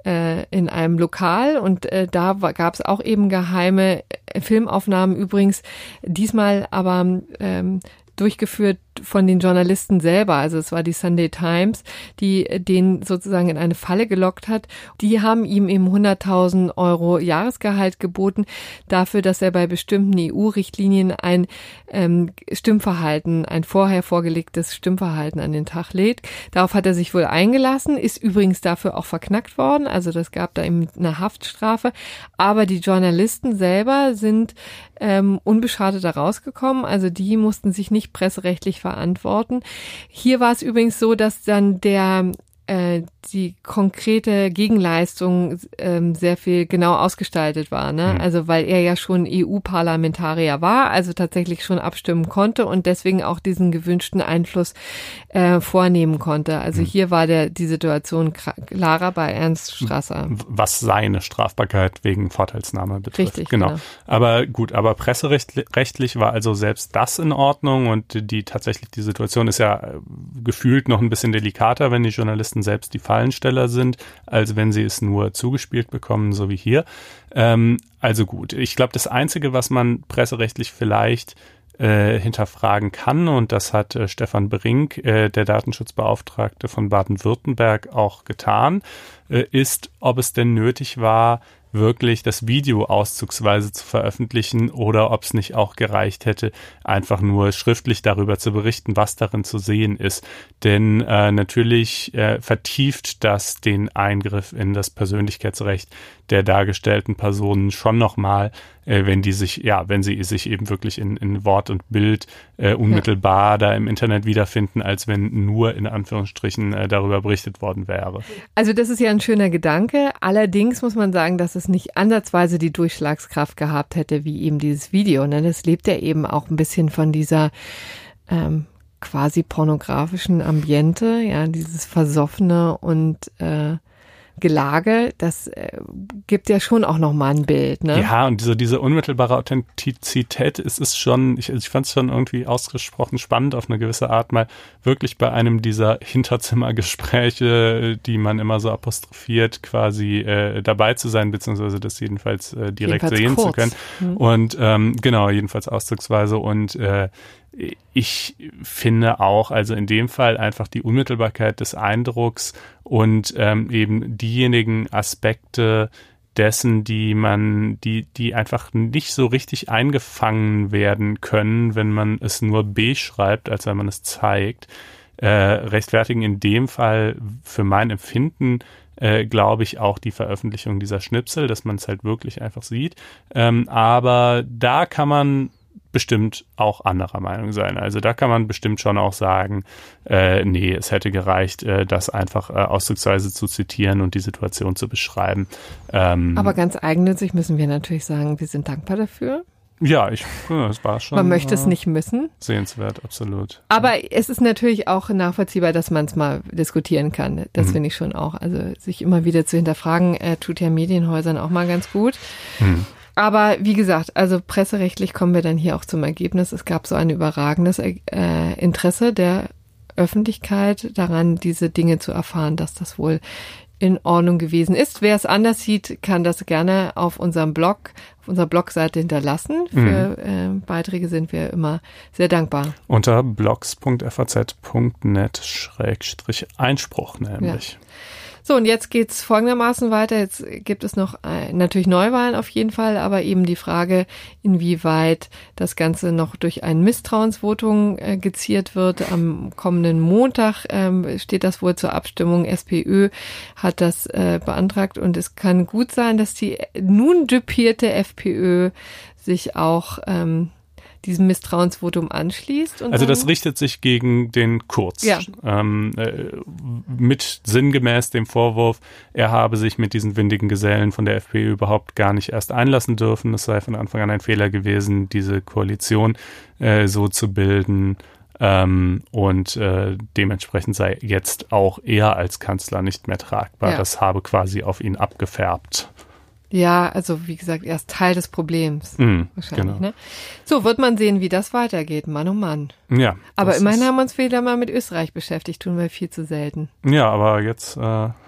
äh, in einem Lokal. Und äh, da gab es auch eben geheime äh, Filmaufnahmen übrigens, diesmal aber ähm, durchgeführt von den Journalisten selber. Also es war die Sunday Times, die den sozusagen in eine Falle gelockt hat. Die haben ihm eben 100.000 Euro Jahresgehalt geboten dafür, dass er bei bestimmten EU-Richtlinien ein ähm, Stimmverhalten, ein vorher vorgelegtes Stimmverhalten an den Tag legt. Darauf hat er sich wohl eingelassen, ist übrigens dafür auch verknackt worden. Also das gab da eben eine Haftstrafe. Aber die Journalisten selber sind ähm, unbeschadet da rausgekommen. Also die mussten sich nicht presserechtlich verantworten. Hier war es übrigens so, dass dann der äh, die konkrete Gegenleistung ähm, sehr viel genau ausgestaltet war. Ne? Mhm. Also weil er ja schon EU-Parlamentarier war, also tatsächlich schon abstimmen konnte und deswegen auch diesen gewünschten Einfluss äh, vornehmen konnte. Also mhm. hier war der die Situation klarer bei Ernst Strasser. Was seine Strafbarkeit wegen Vorteilsnahme betrifft. Richtig, genau. genau. Aber gut, aber presserechtlich war also selbst das in Ordnung und die tatsächlich die Situation ist ja äh, gefühlt noch ein bisschen delikater, wenn die Journalisten selbst die Fall Fallensteller sind, als wenn sie es nur zugespielt bekommen, so wie hier. Ähm, also gut, ich glaube, das Einzige, was man presserechtlich vielleicht äh, hinterfragen kann, und das hat äh, Stefan Brink, äh, der Datenschutzbeauftragte von Baden-Württemberg, auch getan, äh, ist, ob es denn nötig war, wirklich das Video auszugsweise zu veröffentlichen oder ob es nicht auch gereicht hätte, einfach nur schriftlich darüber zu berichten, was darin zu sehen ist. Denn äh, natürlich äh, vertieft das den Eingriff in das Persönlichkeitsrecht der dargestellten Personen schon nochmal, äh, wenn die sich, ja, wenn sie sich eben wirklich in, in Wort und Bild äh, unmittelbar ja. da im Internet wiederfinden, als wenn nur in Anführungsstrichen äh, darüber berichtet worden wäre. Also das ist ja ein schöner Gedanke. Allerdings muss man sagen, dass es nicht ansatzweise die Durchschlagskraft gehabt hätte, wie eben dieses Video. Ne? Das lebt ja eben auch ein bisschen von dieser ähm, quasi pornografischen Ambiente, ja, dieses Versoffene und äh, Gelage, das äh, gibt ja schon auch nochmal ein Bild. Ne? Ja, und diese, diese unmittelbare Authentizität ist es schon, ich, ich fand es schon irgendwie ausgesprochen spannend auf eine gewisse Art, mal wirklich bei einem dieser Hinterzimmergespräche, die man immer so apostrophiert, quasi äh, dabei zu sein, beziehungsweise das jedenfalls äh, direkt jedenfalls sehen kurz. zu können. Mhm. Und ähm, genau, jedenfalls ausdrucksweise und äh, ich finde auch, also in dem Fall einfach die Unmittelbarkeit des Eindrucks und ähm, eben diejenigen Aspekte dessen, die man, die, die einfach nicht so richtig eingefangen werden können, wenn man es nur B schreibt, als wenn man es zeigt, äh, rechtfertigen in dem Fall für mein Empfinden äh, glaube ich, auch die Veröffentlichung dieser Schnipsel, dass man es halt wirklich einfach sieht. Ähm, aber da kann man bestimmt auch anderer Meinung sein. Also da kann man bestimmt schon auch sagen, äh, nee, es hätte gereicht, äh, das einfach äh, ausdrucksweise zu zitieren und die Situation zu beschreiben. Ähm, Aber ganz eigennützig müssen wir natürlich sagen, wir sind dankbar dafür. Ja, ich, es war schon. Man möchte es äh, nicht müssen. Sehenswert, absolut. Aber es ist natürlich auch nachvollziehbar, dass man es mal diskutieren kann. Das Mhm. finde ich schon auch. Also sich immer wieder zu hinterfragen, äh, tut ja Medienhäusern auch mal ganz gut. Mhm. Aber wie gesagt, also presserechtlich kommen wir dann hier auch zum Ergebnis. Es gab so ein überragendes äh, Interesse der Öffentlichkeit daran, diese Dinge zu erfahren, dass das wohl in Ordnung gewesen ist. Wer es anders sieht, kann das gerne auf unserem Blog, auf unserer Blogseite hinterlassen. Für äh, Beiträge sind wir immer sehr dankbar. Unter blogs.faz.net-einspruch nämlich. So, und jetzt geht's folgendermaßen weiter. Jetzt gibt es noch äh, natürlich Neuwahlen auf jeden Fall, aber eben die Frage, inwieweit das Ganze noch durch ein Misstrauensvotum äh, geziert wird. Am kommenden Montag ähm, steht das wohl zur Abstimmung. SPÖ hat das äh, beantragt und es kann gut sein, dass die nun düpierte FPÖ sich auch ähm, diesem Misstrauensvotum anschließt. Und Also das richtet sich gegen den Kurz. Ja. Ähm, äh, mit sinngemäß dem Vorwurf, er habe sich mit diesen windigen Gesellen von der FPÖ überhaupt gar nicht erst einlassen dürfen. Es sei von Anfang an ein Fehler gewesen, diese Koalition äh, so zu bilden. Ähm, und äh, dementsprechend sei jetzt auch er als Kanzler nicht mehr tragbar. Ja. Das habe quasi auf ihn abgefärbt. Ja, also wie gesagt, er ist Teil des Problems. Mhm, Wahrscheinlich, genau. ne? So, wird man sehen, wie das weitergeht. Mann, oh Mann. Ja. Aber immerhin haben wir uns wieder mal mit Österreich beschäftigt, tun wir viel zu selten. Ja, aber jetzt äh,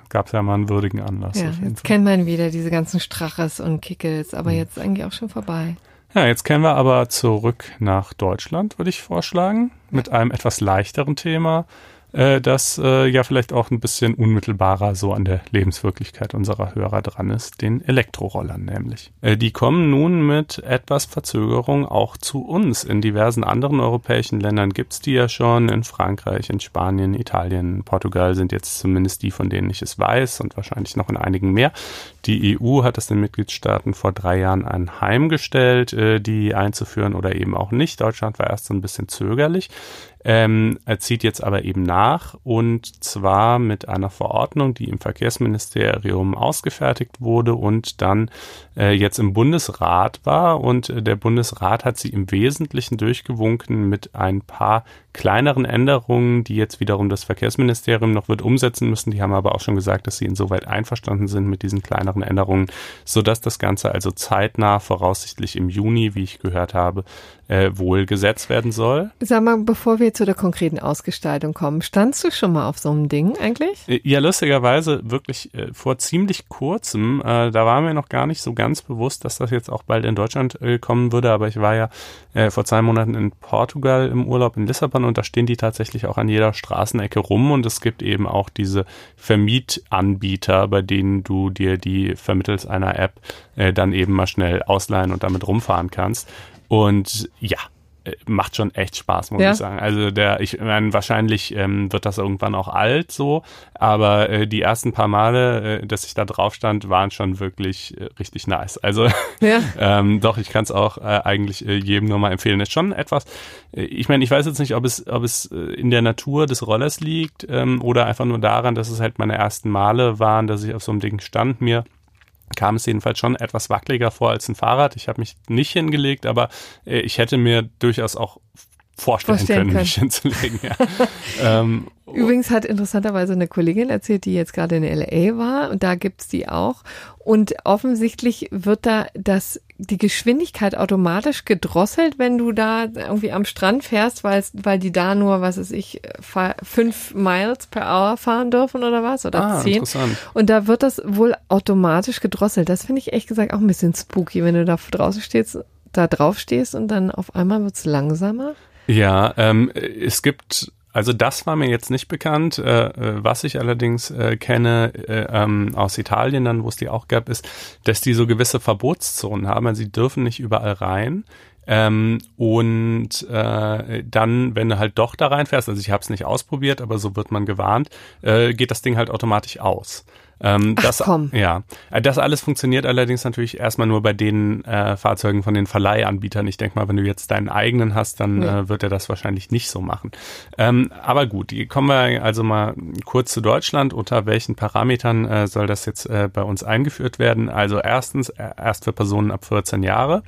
gab es ja mal einen würdigen Anlass. ja, jetzt kennt man wieder diese ganzen Straches und Kickels, Mhm. aber jetzt ist eigentlich auch schon vorbei. Ja, jetzt kehren wir aber zurück nach Deutschland, würde ich vorschlagen, mit einem etwas leichteren Thema, äh, das äh, ja vielleicht auch ein bisschen unmittelbarer so an der Lebenswirklichkeit unserer Hörer dran ist, den Elektrorollern nämlich. Äh, die kommen nun mit etwas Verzögerung auch zu uns. In diversen anderen europäischen Ländern gibt's die ja schon. In Frankreich, in Spanien, Italien, Portugal sind jetzt zumindest die, von denen ich es weiß und wahrscheinlich noch in einigen mehr. Die EU hat es den Mitgliedstaaten vor drei Jahren anheimgestellt, äh, die einzuführen oder eben auch nicht. Deutschland war erst so ein bisschen zögerlich. Ähm, er zieht jetzt aber eben nach und zwar mit einer Verordnung, die im Verkehrsministerium ausgefertigt wurde und dann äh, jetzt im Bundesrat war. Und äh, der Bundesrat hat sie im Wesentlichen durchgewunken mit ein paar kleineren Änderungen, die jetzt wiederum das Verkehrsministerium noch wird umsetzen müssen. Die haben aber auch schon gesagt, dass sie insoweit einverstanden sind mit diesen kleineren Änderungen, sodass das Ganze also zeitnah, voraussichtlich im Juni, wie ich gehört habe, äh, wohl gesetzt werden soll. Sag mal, bevor wir zu der konkreten Ausgestaltung kommen, standst du schon mal auf so einem Ding eigentlich? Äh, Ja, lustigerweise wirklich äh, vor ziemlich kurzem, äh, da war mir noch gar nicht so ganz bewusst, dass das jetzt auch bald in Deutschland äh, kommen würde, aber ich war ja äh, vor zwei Monaten in Portugal im Urlaub in Lissabon und da stehen die tatsächlich auch an jeder Straßenecke rum und es gibt eben auch diese Vermietanbieter, bei denen du dir die vermittels einer App äh, dann eben mal schnell ausleihen und damit rumfahren kannst. Und ja, macht schon echt Spaß, muss Ja. ich sagen. Also der, ich meine, wahrscheinlich ähm, wird das irgendwann auch alt so, aber äh, die ersten paar Male, äh, dass ich da drauf stand, waren schon wirklich äh, richtig nice. Also Ja. ähm, doch, ich kann es auch äh, eigentlich äh, jedem nur mal empfehlen. Ist schon etwas, äh, ich meine, ich weiß jetzt nicht, ob es, ob es äh, in der Natur des Rollers liegt ähm, oder einfach nur daran, dass es halt meine ersten Male waren, dass ich auf so einem Ding stand mir kam es jedenfalls schon etwas wackeliger vor als ein Fahrrad. Ich habe mich nicht hingelegt, aber äh, ich hätte mir durchaus auch vorstellen, Vorstellen können, können. mich hinzulegen. Ja. ähm, Übrigens hat interessanterweise eine Kollegin erzählt, die jetzt gerade in LA war und da gibt's die auch. Und offensichtlich wird da das, die Geschwindigkeit automatisch gedrosselt, wenn du da irgendwie am Strand fährst, weil, weil die da nur, was weiß ich, fa- fünf Miles per Hour fahren dürfen oder was? Oder ah, zehn. interessant. Und da wird das wohl automatisch gedrosselt. Das finde ich ehrlich gesagt auch ein bisschen spooky, wenn du da draußen stehst, da drauf stehst und dann auf einmal wird's langsamer. Ja, ähm, es gibt, also das war mir jetzt nicht bekannt. Äh, äh, was ich allerdings äh, kenne äh, ähm, aus Italien, dann wo es die auch gab, ist, dass die so gewisse Verbotszonen haben. Also sie dürfen nicht überall rein. Ähm, und äh, dann, wenn du halt doch da reinfährst, also ich habe es nicht ausprobiert, aber so wird man gewarnt, äh, geht das Ding halt automatisch aus. Ähm, Ach, das, komm. Ja, Äh, das alles funktioniert allerdings natürlich erstmal nur bei den äh, Fahrzeugen von den Verleihanbietern. Ich denke mal, wenn du jetzt deinen eigenen hast, dann Ja. äh, wird er das wahrscheinlich nicht so machen. Ähm, aber gut, kommen wir also mal kurz zu Deutschland. Unter welchen Parametern äh, soll das jetzt äh, bei uns eingeführt werden? Also erstens äh, erst für Personen ab 14 Jahre.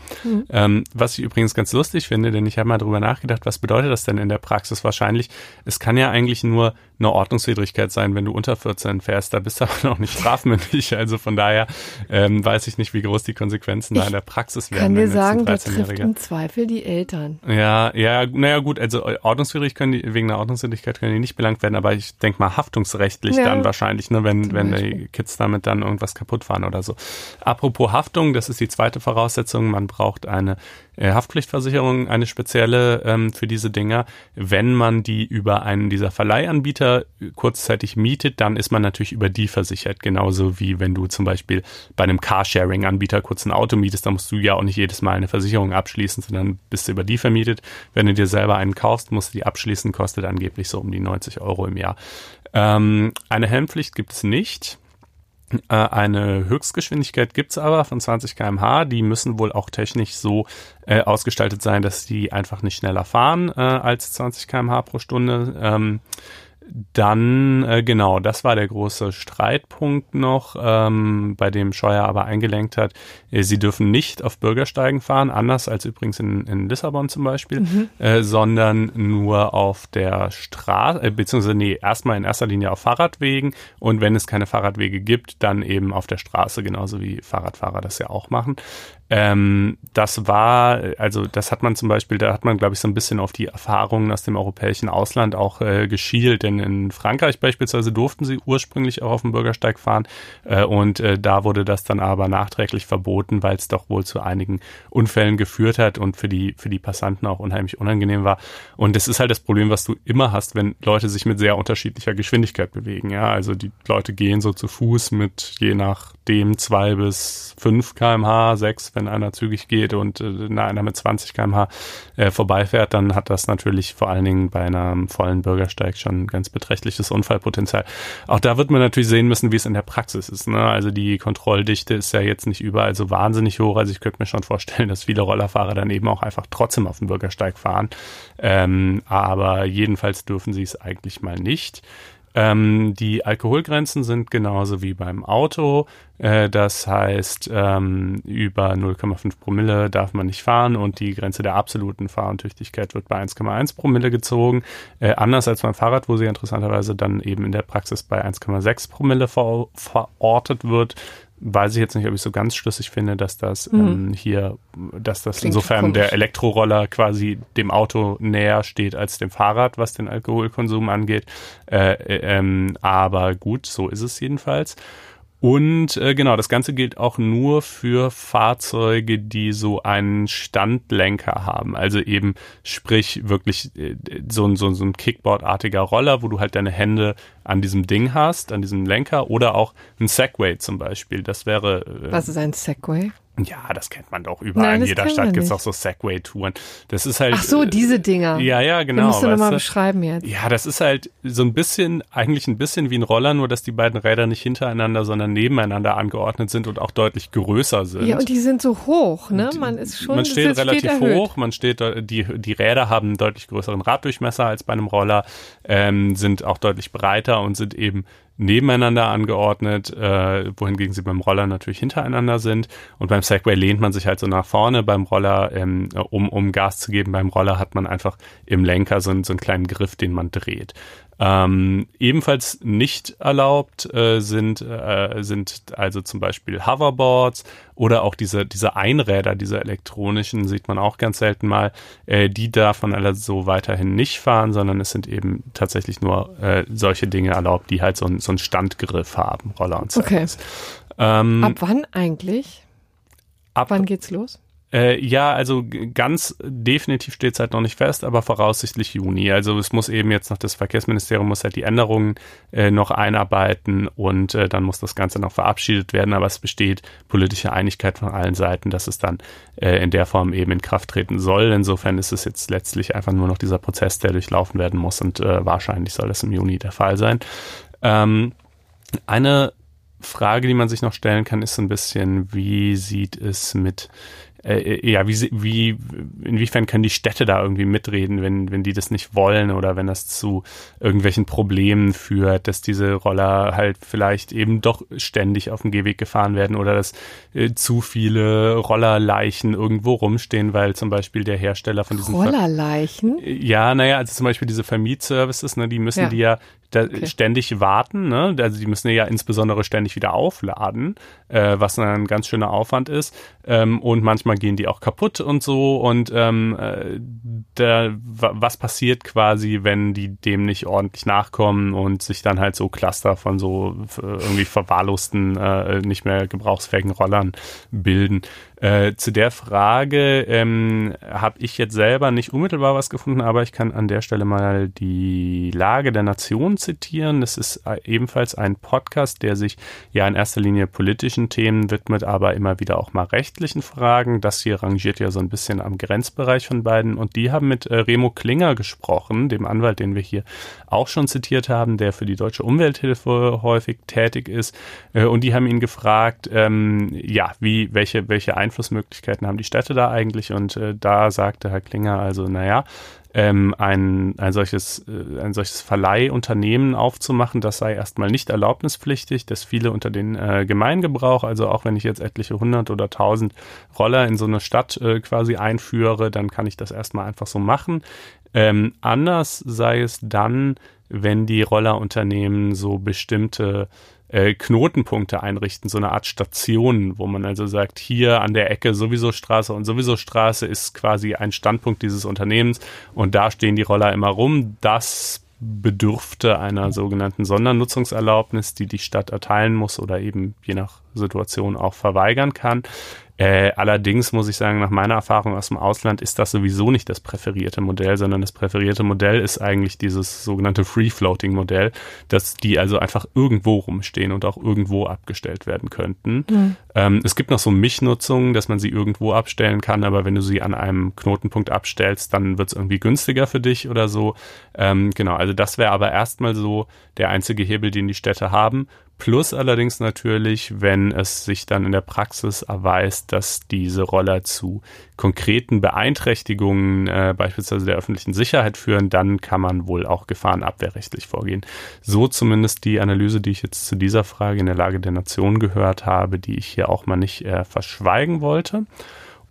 Ähm, was ich übrigens ganz lustig finde, denn ich habe mal drüber nachgedacht, was bedeutet das denn in der Praxis wahrscheinlich? Es kann ja eigentlich nur eine Ordnungswidrigkeit sein, wenn du unter 14 fährst. Da bist du aber noch nicht strafmündig. Also von daher ähm, weiß ich nicht, wie groß die Konsequenzen da Ich in der Praxis werden. Kann dir sagen, da trifft 13-Jähriger im Zweifel die Eltern. ja, ja, naja gut, also ordnungswidrig können die, wegen der Ordnungswidrigkeit können die nicht belangt werden, aber ich denke mal haftungsrechtlich Ja. dann wahrscheinlich, ne, wenn, Zum wenn Beispiel. die Kids damit dann irgendwas kaputt fahren oder so. Apropos Haftung, das ist die zweite Voraussetzung, man braucht eine äh, Haftpflichtversicherung, eine spezielle ähm, für diese Dinger. Wenn man die über einen dieser Verleihanbieter äh, kurzzeitig mietet, dann ist man natürlich über die versichert, genauso wie wenn du zum Beispiel bei einem Carsharing-Anbieter kurz ein Auto mietest, da musst du ja auch nicht jedes Mal eine Versicherung abschließen, sondern bist du über die vermietet. Wenn du dir selber einen kaufst, musst du die abschließen, kostet angeblich so um die 90 Euro im Jahr. Ähm, eine Helmpflicht gibt es nicht. Äh, Eine Höchstgeschwindigkeit gibt's aber von 20 km/h. Die müssen wohl auch technisch so äh, ausgestaltet sein, dass die einfach nicht schneller fahren äh, als 20 km/h pro Stunde. Ähm, dann, äh, genau, das war der große Streitpunkt noch, ähm, bei dem Scheuer aber eingelenkt hat. Äh, sie dürfen nicht auf Bürgersteigen fahren, anders als übrigens in, in Lissabon zum Beispiel, äh, sondern nur auf der Straße, äh, beziehungsweise nee, erstmal in erster Linie auf Fahrradwegen und wenn es keine Fahrradwege gibt, dann eben auf der Straße, genauso wie Fahrradfahrer das ja auch machen. Ähm, das war, also das hat man zum Beispiel, da hat man, glaube ich, so ein bisschen auf die Erfahrungen aus dem europäischen Ausland auch äh, geschielt, denn in Frankreich beispielsweise durften sie ursprünglich auch auf dem Bürgersteig fahren äh, und äh, da wurde das dann aber nachträglich verboten, weil es doch wohl zu einigen Unfällen geführt hat und für die, für die Passanten auch unheimlich unangenehm war. Und das ist halt das Problem, was du immer hast, wenn Leute sich mit sehr unterschiedlicher Geschwindigkeit bewegen. Ja, also die Leute gehen so zu Fuß mit je nachdem zwei bis fünf kmh, sechs, wenn einer zügig geht und äh, einer mit 20 kmh äh, vorbeifährt, dann hat das natürlich vor allen Dingen bei einem vollen Bürgersteig schon ein ganz beträchtliches Unfallpotenzial. Auch da wird man natürlich sehen müssen, wie es in der Praxis ist. Ne? Also die Kontrolldichte ist ja jetzt nicht überall so wahnsinnig hoch. Also ich könnte mir schon vorstellen, dass viele Rollerfahrer dann eben auch einfach trotzdem auf dem Bürgersteig fahren. Ähm, aber jedenfalls dürfen sie es eigentlich mal nicht. Ähm, die Alkoholgrenzen sind genauso wie beim Auto. Äh, das heißt, ähm, über 0,5 Promille darf man nicht fahren und die Grenze der absoluten Fahruntüchtigkeit wird bei 1,1 Promille gezogen. Äh, anders als beim Fahrrad, wo sie interessanterweise dann eben in der Praxis bei 1,6 Promille ver verortet wird. Weiß ich jetzt nicht, ob ich so ganz schlüssig finde, dass das ähm, hier, dass das Klingt insofern komisch. der Elektroroller quasi dem Auto näher steht als dem Fahrrad, was den Alkoholkonsum angeht. Äh, äh, ähm, aber gut, so ist es jedenfalls. Und äh, genau, das Ganze gilt auch nur für Fahrzeuge, die so einen Standlenker haben. Also eben, sprich, wirklich äh, so, ein- so, ein- so ein Kickboard-artiger Roller, wo du halt deine Hände an diesem Ding hast, an diesem Lenker, oder auch ein Segway zum Beispiel. Das wäre äh, Was ist ein Segway? ja, das kennt man doch überall. Nein, In jeder Stadt gibt's nicht. auch so Segway-Touren. Das ist halt. Ach so, äh, diese Dinger. Ja, ja, genau. musst du nochmal beschreiben jetzt. Ja, das ist halt so ein bisschen, eigentlich ein bisschen wie ein Roller, nur dass die beiden Räder nicht hintereinander, sondern nebeneinander angeordnet sind und auch deutlich größer sind. Ja, und die sind so hoch, ne? Man ist schon man steht relativ erhöht. hoch, man steht, die, die Räder haben einen deutlich größeren Raddurchmesser als bei einem Roller, ähm, sind auch deutlich breiter und sind eben nebeneinander angeordnet, äh, wohingegen sie beim Roller natürlich hintereinander sind. Und beim Segway lehnt man sich halt so nach vorne. Beim Roller, ähm, um, um Gas zu geben, beim Roller hat man einfach im Lenker so, so einen kleinen Griff, den man dreht. Ähm, ebenfalls nicht erlaubt äh, sind, äh, sind also zum Beispiel Hoverboards oder auch diese, diese Einräder, diese elektronischen, sieht man auch ganz selten mal. Äh, die darf man alle so weiterhin nicht fahren, sondern es sind eben tatsächlich nur äh, solche Dinge erlaubt, die halt so, ein, so einen Standgriff haben, Roller und so. Okay. Ähm, Ab wann eigentlich? ab, Wann geht's los? Äh, ja, also ganz definitiv steht es halt noch nicht fest, aber voraussichtlich Juni. Also es muss eben jetzt noch das Verkehrsministerium muss halt die Änderungen äh, noch einarbeiten und äh, dann muss das Ganze noch verabschiedet werden. Aber es besteht politische Einigkeit von allen Seiten, dass es dann äh, in der Form eben in Kraft treten soll. Insofern ist es jetzt letztlich einfach nur noch dieser Prozess, der durchlaufen werden muss und äh, wahrscheinlich soll das im Juni der Fall sein. Ähm, eine Frage, die man sich noch stellen kann, ist so ein bisschen, wie sieht es mit äh, ja, wie, wie, inwiefern können die Städte da irgendwie mitreden, wenn, wenn die das nicht wollen oder wenn das zu irgendwelchen Problemen führt, dass diese Roller halt vielleicht eben doch ständig auf dem Gehweg gefahren werden oder dass äh, zu viele Rollerleichen irgendwo rumstehen, weil zum Beispiel der Hersteller von diesen Rollerleichen? Ver ja, naja, also zum Beispiel diese Vermietservices, ne, die müssen ja. die ja okay. ständig warten. Ne? Also die müssen ja insbesondere ständig wieder aufladen, äh, was ein ganz schöner Aufwand ist. Ähm, und manchmal gehen die auch kaputt und so. Und ähm, äh, da, was passiert quasi, wenn die dem nicht ordentlich nachkommen und sich dann halt so Cluster von so irgendwie verwahrlosten, äh, nicht mehr gebrauchsfähigen Rollern bilden. Äh, zu der Frage ähm, habe ich jetzt selber nicht unmittelbar was gefunden, aber ich kann an der Stelle mal die Lage der Nation zitieren. Das ist äh, ebenfalls ein Podcast, der sich ja in erster Linie politischen Themen widmet, aber immer wieder auch mal rechtlichen Fragen. Das hier rangiert ja so ein bisschen am Grenzbereich von beiden. Und die haben mit äh, Remo Klinger gesprochen, dem Anwalt, den wir hier auch schon zitiert haben, der für die Deutsche Umwelthilfe häufig tätig ist. Äh, und die haben ihn gefragt, ähm, ja, wie, welche, welche Einflüsse Einflussmöglichkeiten haben die Städte da eigentlich? Und äh, da sagte Herr Klinger also, naja, ähm, ein, ein solches, äh, ein solches Verleihunternehmen aufzumachen, das sei erstmal nicht erlaubnispflichtig, dass viele unter den äh, Gemeingebrauch, also auch wenn ich jetzt etliche hundert oder tausend Roller in so eine Stadt äh, quasi einführe, dann kann ich das erstmal einfach so machen. Ähm, anders sei es dann, wenn die Rollerunternehmen so bestimmte äh, Knotenpunkte einrichten, so eine Art Stationen, wo man also sagt, hier an der Ecke sowieso Straße und sowieso Straße ist quasi ein Standpunkt dieses Unternehmens und da stehen die Roller immer rum. Das bedürfte einer sogenannten Sondernutzungserlaubnis, die die Stadt erteilen muss oder eben je nach Situation auch verweigern kann. Äh, allerdings muss ich sagen, nach meiner Erfahrung aus dem Ausland ist das sowieso nicht das präferierte Modell, sondern das präferierte Modell ist eigentlich dieses sogenannte Free-Floating-Modell, dass die also einfach irgendwo rumstehen und auch irgendwo abgestellt werden könnten. Mhm. Ähm, es gibt noch so Mischnutzungen, dass man sie irgendwo abstellen kann, aber wenn du sie an einem Knotenpunkt abstellst, dann wird es irgendwie günstiger für dich oder so. Ähm, genau, also das wäre aber erstmal so der einzige Hebel, den die Städte haben. Plus allerdings natürlich, wenn es sich dann in der Praxis erweist, dass diese Roller zu konkreten Beeinträchtigungen äh, beispielsweise der öffentlichen Sicherheit führen, dann kann man wohl auch gefahrenabwehrrechtlich vorgehen. So zumindest die Analyse, die ich jetzt zu dieser Frage in der Lage der Nation gehört habe, die ich hier auch mal nicht äh, verschweigen wollte.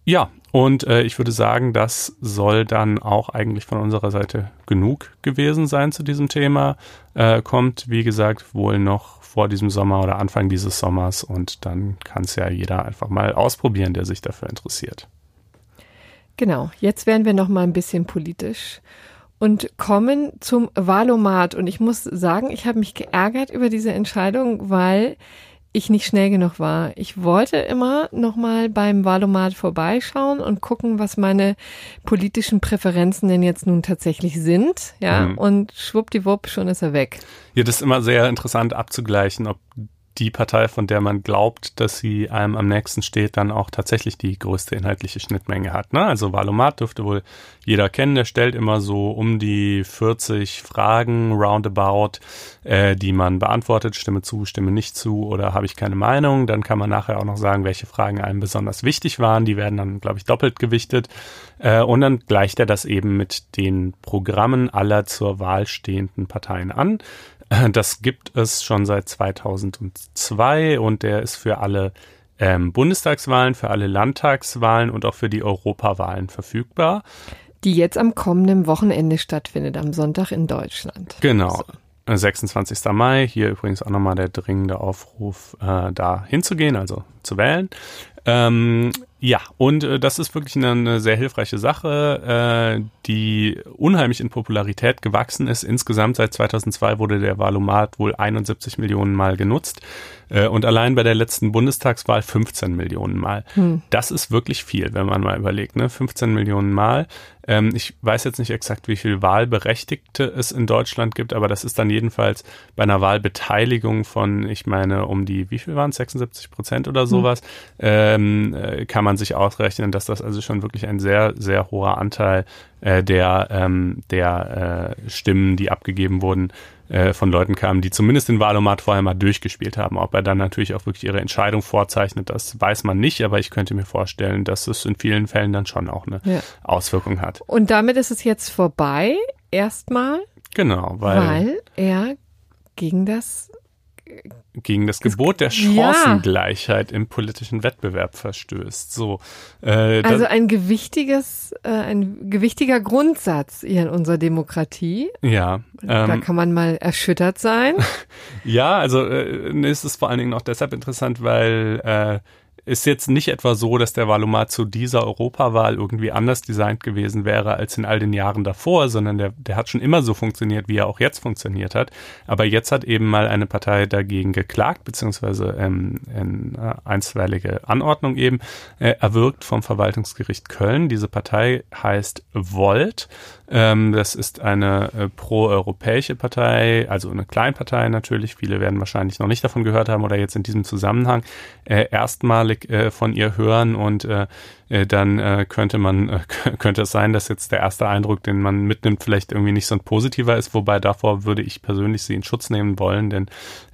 Ja, und äh, ich würde sagen, das soll dann auch eigentlich von unserer Seite genug gewesen sein zu diesem Thema. Äh, kommt, wie gesagt, wohl noch vor diesem Sommer oder Anfang dieses Sommers und dann kann es ja jeder einfach mal ausprobieren, der sich dafür interessiert. Genau, jetzt werden wir noch mal ein bisschen politisch und kommen zum Wahlomat und ich muss sagen, ich habe mich geärgert über diese Entscheidung, weil ich nicht schnell genug war. Ich wollte immer noch mal beim Wahlomat vorbeischauen und gucken, was meine politischen Präferenzen denn jetzt nun tatsächlich sind, ja, mhm. und schwuppdiwupp, schon ist er weg. Ja, das ist immer sehr interessant abzugleichen, ob die Partei, von der man glaubt, dass sie einem am nächsten steht, dann auch tatsächlich die größte inhaltliche Schnittmenge hat. Ne? Also Valomat dürfte wohl jeder kennen, der stellt immer so um die 40 Fragen roundabout, äh, die man beantwortet, stimme zu, stimme nicht zu oder habe ich keine Meinung. Dann kann man nachher auch noch sagen, welche Fragen einem besonders wichtig waren. Die werden dann, glaube ich, doppelt gewichtet. Äh, und dann gleicht er das eben mit den Programmen aller zur Wahl stehenden Parteien an. Das gibt es schon seit 2002 und der ist für alle ähm, Bundestagswahlen, für alle Landtagswahlen und auch für die Europawahlen verfügbar. Die jetzt am kommenden Wochenende stattfindet, am Sonntag in Deutschland. Genau. So. 26. Mai, hier übrigens auch nochmal der dringende Aufruf, äh, da hinzugehen, also zu wählen. Ähm, ja, und äh, das ist wirklich eine, eine sehr hilfreiche Sache, äh, die unheimlich in Popularität gewachsen ist. Insgesamt seit 2002 wurde der Wahlomat wohl 71 Millionen Mal genutzt äh, und allein bei der letzten Bundestagswahl 15 Millionen Mal. Hm. Das ist wirklich viel, wenn man mal überlegt, ne? 15 Millionen Mal. Ähm, ich weiß jetzt nicht exakt, wie viel Wahlberechtigte es in Deutschland gibt, aber das ist dann jedenfalls bei einer Wahlbeteiligung von, ich meine, um die, wie viel waren es, 76 Prozent oder hm. sowas, hm. ähm, kann man man sich ausrechnen, dass das also schon wirklich ein sehr, sehr hoher Anteil äh, der, ähm, der äh, Stimmen, die abgegeben wurden, äh, von Leuten kamen, die zumindest den Wahlomat vorher mal durchgespielt haben. Ob er dann natürlich auch wirklich ihre Entscheidung vorzeichnet, das weiß man nicht, aber ich könnte mir vorstellen, dass es in vielen Fällen dann schon auch eine ja. Auswirkung hat. Und damit ist es jetzt vorbei, erstmal. Genau, weil, weil er gegen das gegen das Gebot der Chancengleichheit ja. im politischen Wettbewerb verstößt. So, äh, also ein gewichtiges, äh, ein gewichtiger Grundsatz hier in unserer Demokratie. Ja, ähm, da kann man mal erschüttert sein. ja, also äh, ist es vor allen Dingen auch deshalb interessant, weil äh, ist jetzt nicht etwa so, dass der Wahlomat zu dieser Europawahl irgendwie anders designt gewesen wäre als in all den Jahren davor, sondern der, der hat schon immer so funktioniert, wie er auch jetzt funktioniert hat. Aber jetzt hat eben mal eine Partei dagegen geklagt, beziehungsweise ähm, in äh, einstweilige Anordnung eben äh, erwirkt vom Verwaltungsgericht Köln. Diese Partei heißt Volt. Ähm, das ist eine äh, proeuropäische Partei, also eine Kleinpartei natürlich. Viele werden wahrscheinlich noch nicht davon gehört haben oder jetzt in diesem Zusammenhang äh, erstmalig äh, von ihr hören und äh, äh, dann äh, könnte man, könnte es sein, dass jetzt der erste Eindruck, den man mitnimmt, vielleicht irgendwie nicht so ein positiver ist, wobei davor würde ich persönlich sie in Schutz nehmen wollen, denn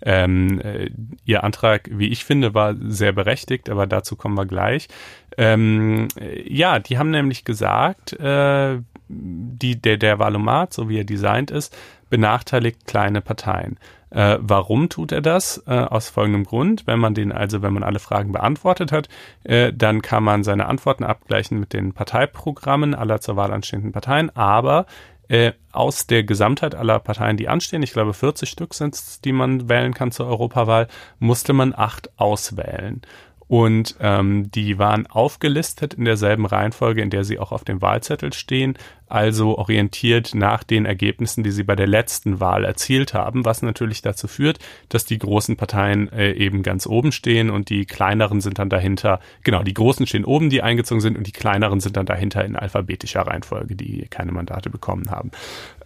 ähm, äh, ihr Antrag, wie ich finde, war sehr berechtigt, aber dazu kommen wir gleich. Ähm, ja, die haben nämlich gesagt, äh, die, der, der Valomat, so wie er designt ist, benachteiligt kleine Parteien. Äh, warum tut er das? Äh, aus folgendem Grund. Wenn man den, also wenn man alle Fragen beantwortet hat, äh, dann kann man seine Antworten abgleichen mit den Parteiprogrammen aller zur Wahl anstehenden Parteien, aber äh, aus der Gesamtheit aller Parteien, die anstehen, ich glaube 40 Stück sind es, die man wählen kann zur Europawahl, musste man acht auswählen. Und ähm, die waren aufgelistet in derselben Reihenfolge, in der sie auch auf dem Wahlzettel stehen, also orientiert nach den Ergebnissen, die sie bei der letzten Wahl erzielt haben, was natürlich dazu führt, dass die großen Parteien äh, eben ganz oben stehen und die kleineren sind dann dahinter, genau, die großen stehen oben, die eingezogen sind und die kleineren sind dann dahinter in alphabetischer Reihenfolge, die keine Mandate bekommen haben.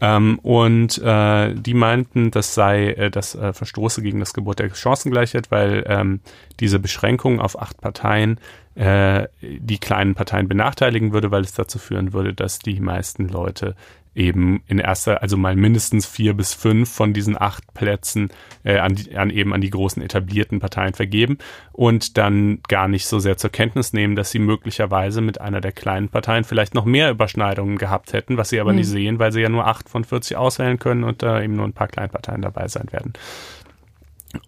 Ähm, und äh, die meinten, das sei, äh, das äh, verstoße gegen das Gebot der Chancengleichheit, weil ähm, diese Beschränkung auf acht Parteien äh, die kleinen Parteien benachteiligen würde, weil es dazu führen würde, dass die meisten Leute eben in erster, also mal mindestens vier bis fünf von diesen acht Plätzen äh, an, die, an eben an die großen etablierten Parteien vergeben und dann gar nicht so sehr zur Kenntnis nehmen, dass sie möglicherweise mit einer der kleinen Parteien vielleicht noch mehr Überschneidungen gehabt hätten, was sie aber mhm. nicht sehen, weil sie ja nur acht von 40 auswählen können und da äh, eben nur ein paar Kleinparteien dabei sein werden.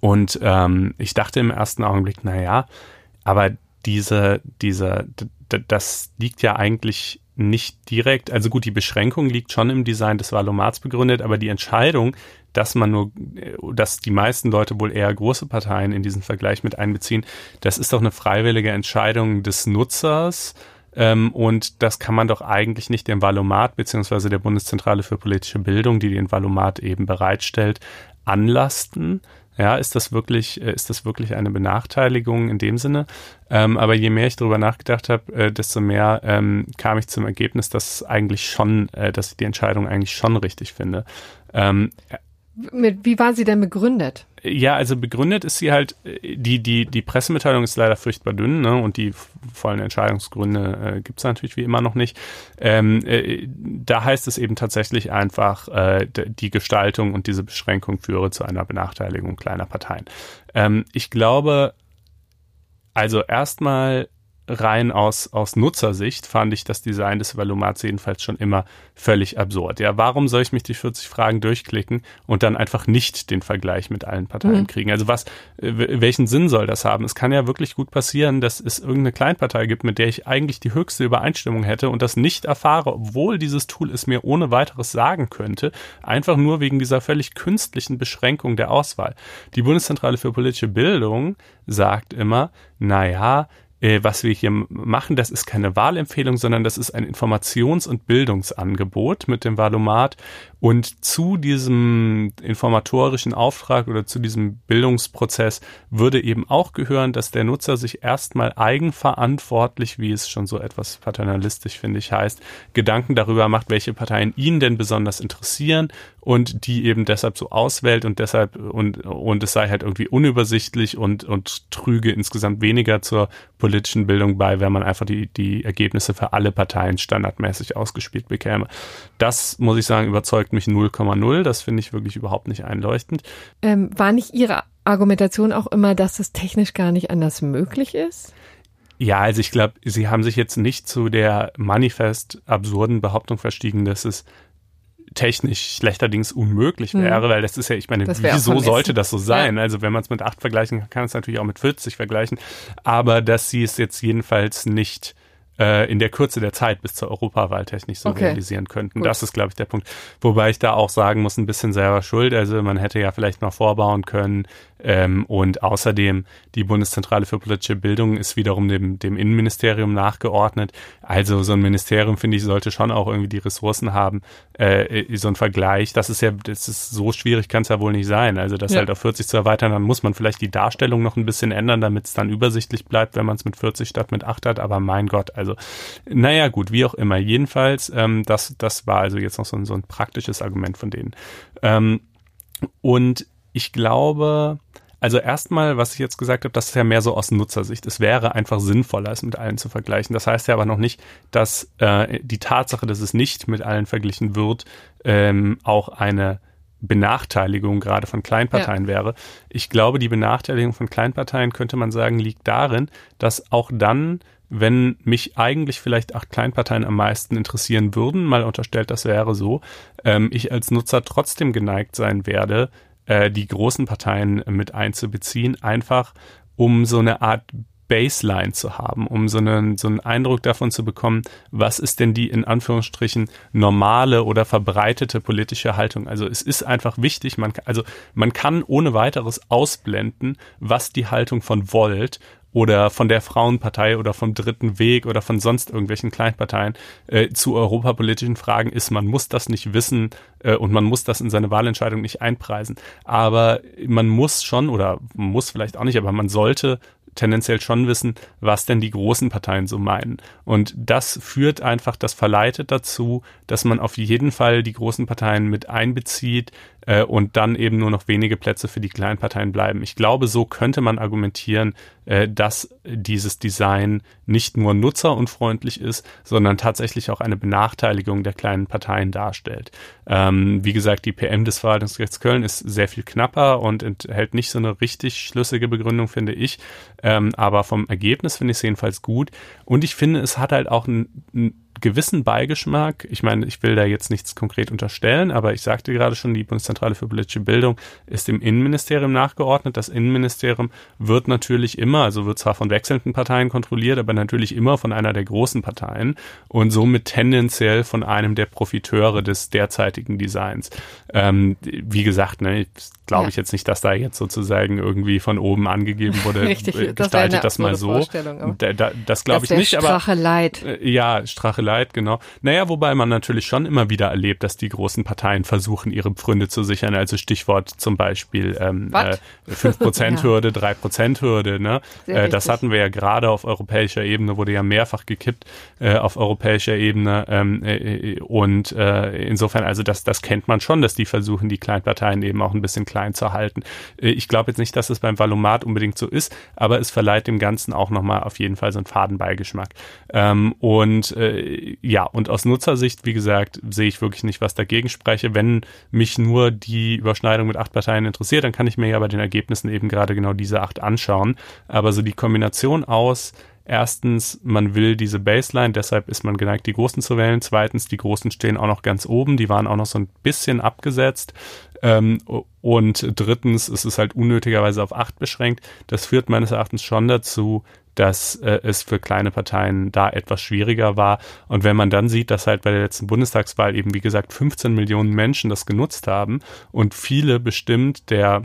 Und ähm, ich dachte im ersten Augenblick, na ja, aber diese, diese, das liegt ja eigentlich nicht direkt, also gut, die Beschränkung liegt schon im Design des Valomats begründet, aber die Entscheidung, dass man nur, dass die meisten Leute wohl eher große Parteien in diesen Vergleich mit einbeziehen, das ist doch eine freiwillige Entscheidung des Nutzers. Ähm, und das kann man doch eigentlich nicht dem Valomat beziehungsweise der Bundeszentrale für politische Bildung, die den Valomat eben bereitstellt, anlasten, ja, ist das wirklich, äh, ist das wirklich eine Benachteiligung in dem Sinne? Ähm, aber je mehr ich darüber nachgedacht habe, äh, desto mehr ähm, kam ich zum Ergebnis, dass eigentlich schon, äh, dass ich die Entscheidung eigentlich schon richtig finde. Ähm, wie war sie denn begründet? Ja, also begründet ist sie halt, die, die, die Pressemitteilung ist leider furchtbar dünn, ne? Und die vollen Entscheidungsgründe äh, gibt es natürlich wie immer noch nicht. Ähm, äh, da heißt es eben tatsächlich einfach, äh, die Gestaltung und diese Beschränkung führe zu einer Benachteiligung kleiner Parteien. Ähm, ich glaube, also erstmal rein aus, aus Nutzersicht fand ich das Design des Valomats jedenfalls schon immer völlig absurd. Ja, warum soll ich mich die 40 Fragen durchklicken und dann einfach nicht den Vergleich mit allen Parteien mhm. kriegen? Also was, welchen Sinn soll das haben? Es kann ja wirklich gut passieren, dass es irgendeine Kleinpartei gibt, mit der ich eigentlich die höchste Übereinstimmung hätte und das nicht erfahre, obwohl dieses Tool es mir ohne weiteres sagen könnte, einfach nur wegen dieser völlig künstlichen Beschränkung der Auswahl. Die Bundeszentrale für politische Bildung sagt immer, naja, äh, was wir hier machen, das ist keine Wahlempfehlung, sondern das ist ein Informations- und Bildungsangebot mit dem Valomat. Und zu diesem informatorischen Auftrag oder zu diesem Bildungsprozess würde eben auch gehören, dass der Nutzer sich erstmal eigenverantwortlich, wie es schon so etwas paternalistisch, finde ich, heißt, Gedanken darüber macht, welche Parteien ihn denn besonders interessieren und die eben deshalb so auswählt und deshalb und, und es sei halt irgendwie unübersichtlich und, und trüge insgesamt weniger zur politischen Bildung bei, wenn man einfach die, die Ergebnisse für alle Parteien standardmäßig ausgespielt bekäme. Das, muss ich sagen, überzeugt mich 0,0. Das finde ich wirklich überhaupt nicht einleuchtend. Ähm, war nicht Ihre Argumentation auch immer, dass das technisch gar nicht anders möglich ist? Ja, also ich glaube, Sie haben sich jetzt nicht zu der manifest absurden Behauptung verstiegen, dass es technisch schlechterdings unmöglich hm. wäre, mhm. weil das ist ja, ich meine, wieso sollte das so sein? Ja. Also wenn man es mit acht vergleichen kann, kann es natürlich auch mit 40 vergleichen, aber dass sie es jetzt jedenfalls nicht äh, in der Kürze der Zeit bis zur Europawahl technisch so okay. realisieren könnten. Gut. Das ist, glaube ich, der Punkt. Wobei ich da auch sagen muss, ein bisschen selber schuld. Also man hätte ja vielleicht noch vorbauen können, ähm, und außerdem die Bundeszentrale für politische Bildung ist wiederum dem, dem Innenministerium nachgeordnet. Also so ein Ministerium, finde ich, sollte schon auch irgendwie die Ressourcen haben. Äh, so ein Vergleich, das ist ja, das ist so schwierig, kann es ja wohl nicht sein. Also das ja. halt auf 40 zu erweitern, dann muss man vielleicht die Darstellung noch ein bisschen ändern, damit es dann übersichtlich bleibt, wenn man es mit 40 statt mit 8 hat. Aber mein Gott, also naja gut, wie auch immer. Jedenfalls, ähm, das, das war also jetzt noch so ein, so ein praktisches Argument von denen. Ähm, und ich glaube, also erstmal, was ich jetzt gesagt habe, das ist ja mehr so aus Nutzersicht. Es wäre einfach sinnvoller, es mit allen zu vergleichen. Das heißt ja aber noch nicht, dass äh, die Tatsache, dass es nicht mit allen verglichen wird, ähm, auch eine Benachteiligung gerade von Kleinparteien ja. wäre. Ich glaube, die Benachteiligung von Kleinparteien könnte man sagen, liegt darin, dass auch dann, wenn mich eigentlich vielleicht acht Kleinparteien am meisten interessieren würden, mal unterstellt, das wäre so, ähm, ich als Nutzer trotzdem geneigt sein werde, äh, die großen Parteien mit einzubeziehen, einfach um so eine Art Baseline zu haben, um so einen, so einen Eindruck davon zu bekommen, was ist denn die in Anführungsstrichen normale oder verbreitete politische Haltung. Also es ist einfach wichtig, man, also man kann ohne weiteres ausblenden, was die Haltung von Volt oder von der Frauenpartei oder vom Dritten Weg oder von sonst irgendwelchen Kleinparteien äh, zu europapolitischen Fragen ist. Man muss das nicht wissen äh, und man muss das in seine Wahlentscheidung nicht einpreisen. Aber man muss schon oder muss vielleicht auch nicht, aber man sollte tendenziell schon wissen, was denn die großen Parteien so meinen. Und das führt einfach, das verleitet dazu, dass man auf jeden Fall die großen Parteien mit einbezieht, äh, und dann eben nur noch wenige Plätze für die kleinen Parteien bleiben. Ich glaube, so könnte man argumentieren, äh, dass dieses Design nicht nur nutzerunfreundlich ist, sondern tatsächlich auch eine Benachteiligung der kleinen Parteien darstellt. Ähm, wie gesagt, die PM des Verwaltungsgerichts Köln ist sehr viel knapper und enthält nicht so eine richtig schlüssige Begründung, finde ich. Ähm, aber vom Ergebnis finde ich es jedenfalls gut. Und ich finde, es hat halt auch ein, gewissen Beigeschmack. Ich meine, ich will da jetzt nichts konkret unterstellen, aber ich sagte gerade schon, die Bundeszentrale für politische Bildung ist dem Innenministerium nachgeordnet. Das Innenministerium wird natürlich immer, also wird zwar von wechselnden Parteien kontrolliert, aber natürlich immer von einer der großen Parteien und somit tendenziell von einem der Profiteure des derzeitigen Designs. Ähm, wie gesagt, ne, glaube ich jetzt nicht, dass da jetzt sozusagen irgendwie von oben angegeben wurde, Richtig, äh, gestaltet das, das mal so. Da, da, das glaube ich nicht, aber Strache Leid. Äh, ja, Strache Leid, genau. Naja, wobei man natürlich schon immer wieder erlebt, dass die großen Parteien versuchen, ihre Pfründe zu sichern. Also Stichwort zum Beispiel ähm, äh, 5%-Hürde, ja. 3%-Hürde. Ne? Äh, das hatten wir ja gerade auf europäischer Ebene, wurde ja mehrfach gekippt äh, auf europäischer Ebene. Ähm, äh, und äh, insofern, also das, das kennt man schon, dass die versuchen, die Kleinparteien eben auch ein bisschen klein zu halten. Äh, ich glaube jetzt nicht, dass es beim Valomat unbedingt so ist, aber es verleiht dem Ganzen auch nochmal auf jeden Fall so einen Fadenbeigeschmack. Ähm, und äh, ja, und aus Nutzersicht, wie gesagt, sehe ich wirklich nicht, was dagegen spreche. Wenn mich nur die Überschneidung mit acht Parteien interessiert, dann kann ich mir ja bei den Ergebnissen eben gerade genau diese acht anschauen. Aber so die Kombination aus Erstens, man will diese Baseline, deshalb ist man geneigt, die Großen zu wählen. Zweitens, die Großen stehen auch noch ganz oben, die waren auch noch so ein bisschen abgesetzt. Ähm, und drittens, es ist halt unnötigerweise auf acht beschränkt. Das führt meines Erachtens schon dazu, dass äh, es für kleine Parteien da etwas schwieriger war. Und wenn man dann sieht, dass halt bei der letzten Bundestagswahl eben, wie gesagt, 15 Millionen Menschen das genutzt haben und viele bestimmt der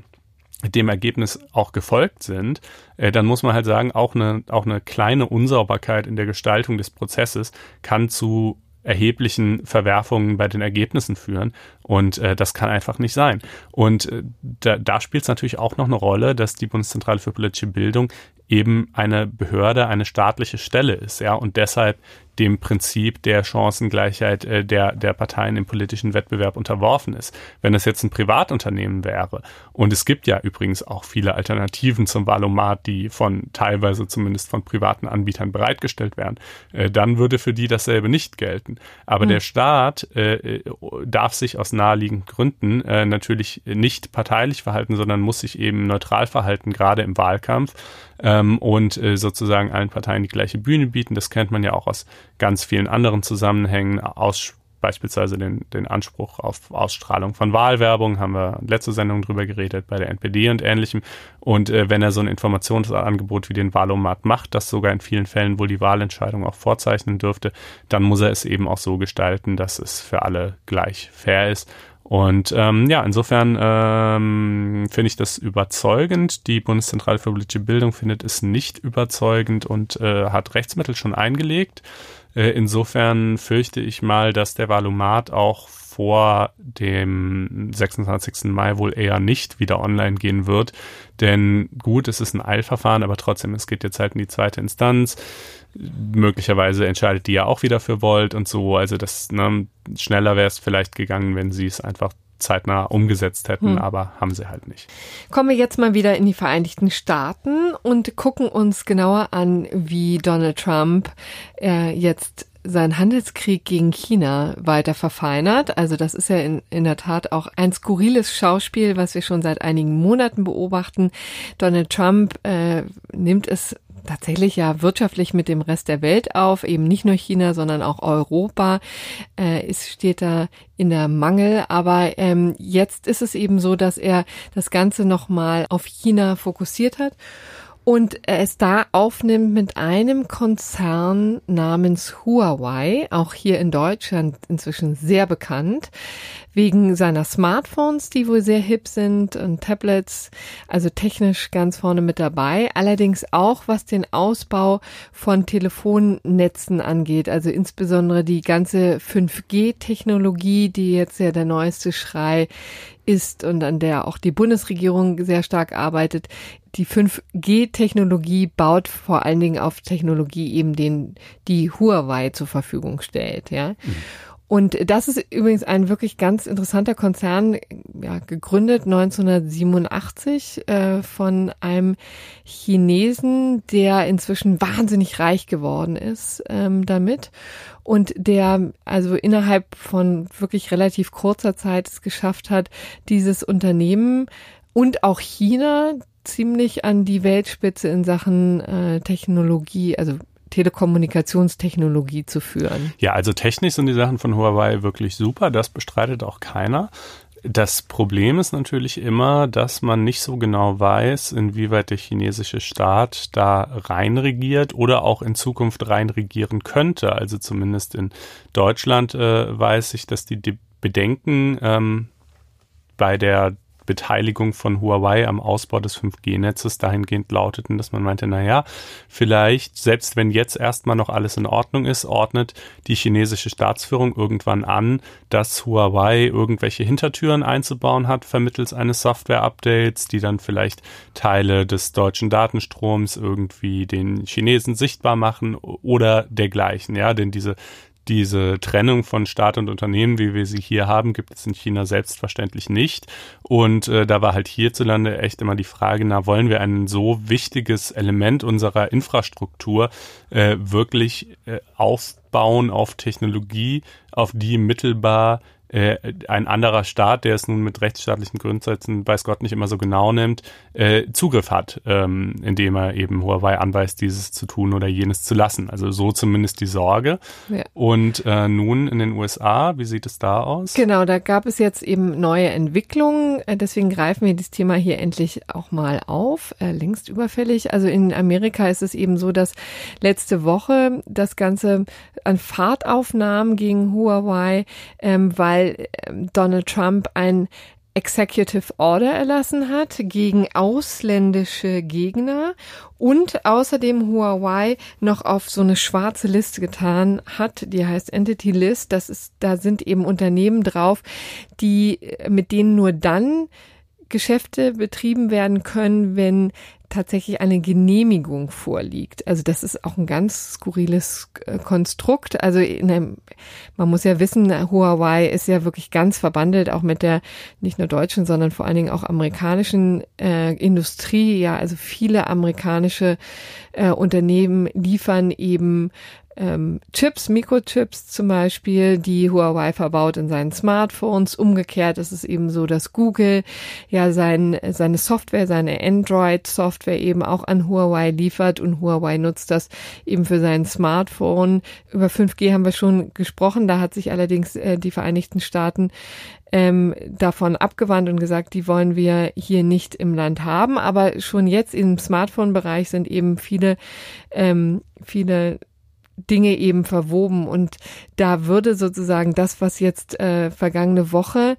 dem Ergebnis auch gefolgt sind, äh, dann muss man halt sagen, auch eine, auch eine kleine Unsauberkeit in der Gestaltung des Prozesses kann zu erheblichen Verwerfungen bei den Ergebnissen führen. Und äh, das kann einfach nicht sein. Und äh, da, da spielt es natürlich auch noch eine Rolle, dass die Bundeszentrale für politische Bildung eben eine Behörde, eine staatliche Stelle ist, ja, und deshalb dem Prinzip der Chancengleichheit äh, der, der Parteien im politischen Wettbewerb unterworfen ist. Wenn es jetzt ein Privatunternehmen wäre, und es gibt ja übrigens auch viele Alternativen zum Valomat, die von teilweise zumindest von privaten Anbietern bereitgestellt werden, äh, dann würde für die dasselbe nicht gelten. Aber mhm. der Staat äh, darf sich aus naheliegenden Gründen äh, natürlich nicht parteilich verhalten, sondern muss sich eben neutral verhalten, gerade im Wahlkampf ähm, und äh, sozusagen allen Parteien die gleiche Bühne bieten. Das kennt man ja auch aus ganz vielen anderen Zusammenhängen, aus beispielsweise den, den Anspruch auf Ausstrahlung von Wahlwerbung, haben wir letzte Sendung drüber geredet, bei der NPD und ähnlichem. Und äh, wenn er so ein Informationsangebot wie den Wahlomat macht, das sogar in vielen Fällen wohl die Wahlentscheidung auch vorzeichnen dürfte, dann muss er es eben auch so gestalten, dass es für alle gleich fair ist. Und ähm, ja, insofern ähm, finde ich das überzeugend. Die Bundeszentrale für politische Bildung findet es nicht überzeugend und äh, hat Rechtsmittel schon eingelegt. Äh, insofern fürchte ich mal, dass der Valumat auch vor dem 26. Mai wohl eher nicht wieder online gehen wird. Denn gut, es ist ein Eilverfahren, aber trotzdem, es geht jetzt halt in die zweite Instanz. Möglicherweise entscheidet die ja auch wieder für Volt und so. Also das, ne, schneller wäre es vielleicht gegangen, wenn sie es einfach zeitnah umgesetzt hätten, hm. aber haben sie halt nicht. Kommen wir jetzt mal wieder in die Vereinigten Staaten und gucken uns genauer an, wie Donald Trump äh, jetzt seinen Handelskrieg gegen China weiter verfeinert. Also das ist ja in, in der Tat auch ein skurriles Schauspiel, was wir schon seit einigen Monaten beobachten. Donald Trump äh, nimmt es tatsächlich ja wirtschaftlich mit dem Rest der Welt auf, eben nicht nur China, sondern auch Europa. Äh, es steht da in der Mangel, aber ähm, jetzt ist es eben so, dass er das Ganze nochmal auf China fokussiert hat und es da aufnimmt mit einem Konzern namens Huawei, auch hier in Deutschland inzwischen sehr bekannt, wegen seiner Smartphones, die wohl sehr hip sind und Tablets, also technisch ganz vorne mit dabei, allerdings auch was den Ausbau von Telefonnetzen angeht, also insbesondere die ganze 5G-Technologie, die jetzt ja der neueste Schrei ist und an der auch die Bundesregierung sehr stark arbeitet. Die 5G-Technologie baut vor allen Dingen auf Technologie eben den, die Huawei zur Verfügung stellt, ja. Mhm. Und das ist übrigens ein wirklich ganz interessanter Konzern, ja, gegründet 1987 äh, von einem Chinesen, der inzwischen wahnsinnig reich geworden ist ähm, damit und der also innerhalb von wirklich relativ kurzer Zeit es geschafft hat, dieses Unternehmen und auch China ziemlich an die Weltspitze in Sachen äh, Technologie, also Telekommunikationstechnologie zu führen. Ja, also technisch sind die Sachen von Huawei wirklich super, das bestreitet auch keiner. Das Problem ist natürlich immer, dass man nicht so genau weiß, inwieweit der chinesische Staat da reinregiert oder auch in Zukunft reinregieren könnte. Also zumindest in Deutschland äh, weiß ich, dass die, die Bedenken ähm, bei der Beteiligung von Huawei am Ausbau des 5G-Netzes dahingehend lauteten, dass man meinte, na ja, vielleicht, selbst wenn jetzt erstmal noch alles in Ordnung ist, ordnet die chinesische Staatsführung irgendwann an, dass Huawei irgendwelche Hintertüren einzubauen hat vermittels eines Software-Updates, die dann vielleicht Teile des deutschen Datenstroms irgendwie den Chinesen sichtbar machen oder dergleichen, ja, denn diese diese Trennung von Staat und Unternehmen, wie wir sie hier haben, gibt es in China selbstverständlich nicht. Und äh, da war halt hierzulande echt immer die Frage, na, wollen wir ein so wichtiges Element unserer Infrastruktur äh, wirklich äh, aufbauen auf Technologie, auf die mittelbar äh, ein anderer Staat, der es nun mit rechtsstaatlichen Grundsätzen, weiß Gott nicht immer so genau nimmt, äh, Zugriff hat, ähm, indem er eben Huawei anweist, dieses zu tun oder jenes zu lassen. Also so zumindest die Sorge. Ja. Und äh, nun in den USA, wie sieht es da aus? Genau, da gab es jetzt eben neue Entwicklungen. Äh, deswegen greifen wir das Thema hier endlich auch mal auf, äh, längst überfällig. Also in Amerika ist es eben so, dass letzte Woche das Ganze an Fahrtaufnahmen gegen Huawei, ähm, weil weil ähm, Donald Trump ein Executive Order erlassen hat gegen ausländische Gegner und außerdem Huawei noch auf so eine schwarze Liste getan hat, die heißt Entity List. Das ist, da sind eben Unternehmen drauf, die, mit denen nur dann Geschäfte betrieben werden können, wenn tatsächlich eine Genehmigung vorliegt. Also das ist auch ein ganz skurriles äh, Konstrukt. Also einem, man muss ja wissen, Huawei ist ja wirklich ganz verbandelt, auch mit der nicht nur deutschen, sondern vor allen Dingen auch amerikanischen äh, Industrie. Ja, also viele amerikanische äh, Unternehmen liefern eben ähm, Chips, Mikrochips zum Beispiel, die Huawei verbaut in seinen Smartphones. Umgekehrt ist es eben so, dass Google ja sein, seine Software, seine Android-Software eben auch an Huawei liefert und Huawei nutzt das eben für sein Smartphone. Über 5G haben wir schon gesprochen, da hat sich allerdings äh, die Vereinigten Staaten ähm, davon abgewandt und gesagt, die wollen wir hier nicht im Land haben. Aber schon jetzt im Smartphone-Bereich sind eben viele, ähm, viele Dinge eben verwoben. Und da würde sozusagen das, was jetzt äh, vergangene Woche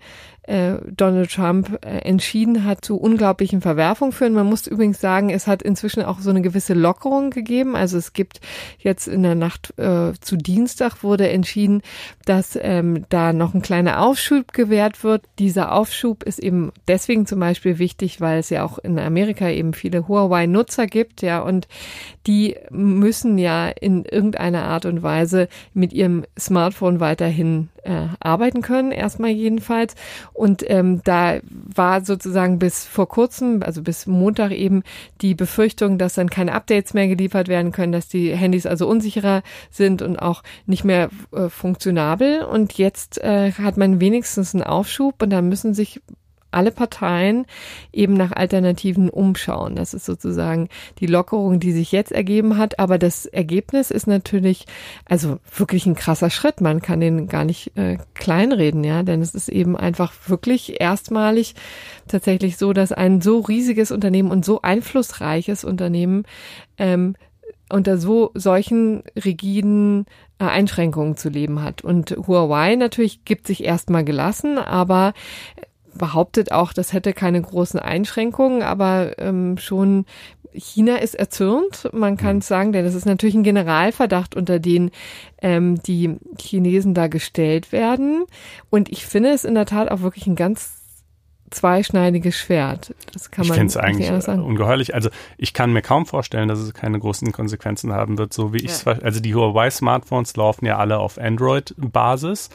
äh, Donald Trump äh, entschieden hat, zu unglaublichen Verwerfungen führen. Man muss übrigens sagen, es hat inzwischen auch so eine gewisse Lockerung gegeben. Also es gibt jetzt in der Nacht äh, zu Dienstag wurde entschieden, dass ähm, da noch ein kleiner Aufschub gewährt wird. Dieser Aufschub ist eben deswegen zum Beispiel wichtig, weil es ja auch in Amerika eben viele Huawei-Nutzer gibt, ja, und die müssen ja in irgendeiner Art und Weise mit ihrem Smartphone weiterhin äh, arbeiten können, erstmal jedenfalls. Und ähm, da war sozusagen bis vor kurzem, also bis Montag eben die Befürchtung, dass dann keine Updates mehr geliefert werden können, dass die Handys also unsicherer sind und auch nicht mehr äh, funktionabel. Und jetzt äh, hat man wenigstens einen Aufschub und da müssen sich alle Parteien eben nach Alternativen umschauen. Das ist sozusagen die Lockerung, die sich jetzt ergeben hat. Aber das Ergebnis ist natürlich also wirklich ein krasser Schritt. Man kann den gar nicht äh, kleinreden, ja, denn es ist eben einfach wirklich erstmalig tatsächlich so, dass ein so riesiges Unternehmen und so einflussreiches Unternehmen ähm, unter so solchen rigiden äh, Einschränkungen zu leben hat. Und Huawei natürlich gibt sich erstmal gelassen, aber behauptet auch, das hätte keine großen Einschränkungen, aber ähm, schon China ist erzürnt, man kann mhm. es sagen, denn es ist natürlich ein Generalverdacht, unter den ähm, die Chinesen da gestellt werden. Und ich finde es in der Tat auch wirklich ein ganz zweischneidiges Schwert. Das kann man ich finde es eigentlich ungeheuerlich. Also ich kann mir kaum vorstellen, dass es keine großen Konsequenzen haben wird, so wie ich es. Ja. Also die Huawei Smartphones laufen ja alle auf Android-Basis.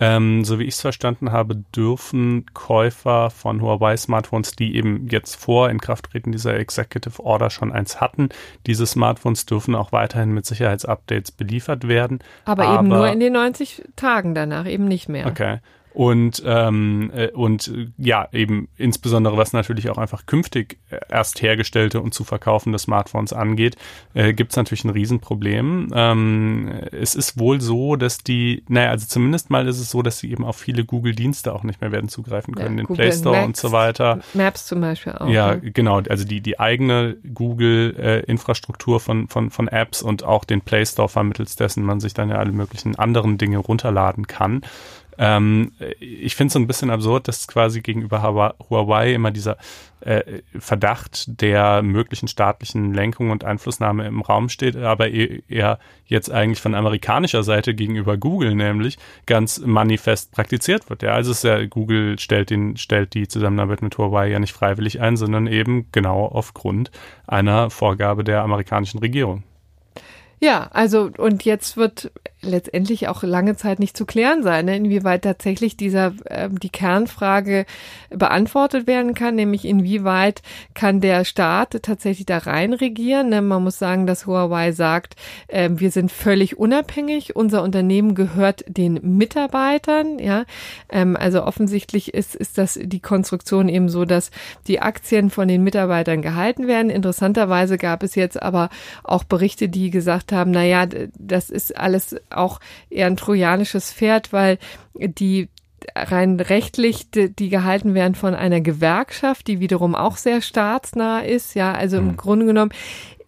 Ähm, so wie ich es verstanden habe, dürfen Käufer von Huawei Smartphones, die eben jetzt vor Inkrafttreten dieser Executive Order schon eins hatten, diese Smartphones dürfen auch weiterhin mit Sicherheitsupdates beliefert werden. Aber, aber eben nur in den 90 Tagen danach, eben nicht mehr. Okay. Und, ähm, äh, und ja, eben insbesondere was natürlich auch einfach künftig erst hergestellte und zu verkaufende Smartphones angeht, äh, gibt es natürlich ein Riesenproblem. Ähm, es ist wohl so, dass die, naja, also zumindest mal ist es so, dass sie eben auf viele Google-Dienste auch nicht mehr werden zugreifen können, ja, den Google Play Store Maps, und so weiter. Maps zum Beispiel auch. Ja, ne? genau. Also die, die eigene Google-Infrastruktur äh, von, von, von Apps und auch den Play Store vermittels dessen man sich dann ja alle möglichen anderen Dinge runterladen kann. Ähm, ich finde es so ein bisschen absurd, dass quasi gegenüber Huawei immer dieser äh, Verdacht der möglichen staatlichen Lenkung und Einflussnahme im Raum steht, aber eher jetzt eigentlich von amerikanischer Seite gegenüber Google nämlich ganz manifest praktiziert wird. Ja, also es ist ja, Google stellt den, stellt die Zusammenarbeit mit Huawei ja nicht freiwillig ein, sondern eben genau aufgrund einer Vorgabe der amerikanischen Regierung. Ja, also und jetzt wird letztendlich auch lange Zeit nicht zu klären sein, ne, inwieweit tatsächlich dieser äh, die Kernfrage beantwortet werden kann, nämlich inwieweit kann der Staat tatsächlich da rein regieren. Ne? Man muss sagen, dass Huawei sagt, äh, wir sind völlig unabhängig, unser Unternehmen gehört den Mitarbeitern. Ja, ähm, also offensichtlich ist ist das die Konstruktion eben so, dass die Aktien von den Mitarbeitern gehalten werden. Interessanterweise gab es jetzt aber auch Berichte, die gesagt haben, na ja, das ist alles auch eher ein trojanisches Pferd, weil die rein rechtlich, die, die gehalten werden von einer Gewerkschaft, die wiederum auch sehr staatsnah ist. Ja, also im mhm. Grunde genommen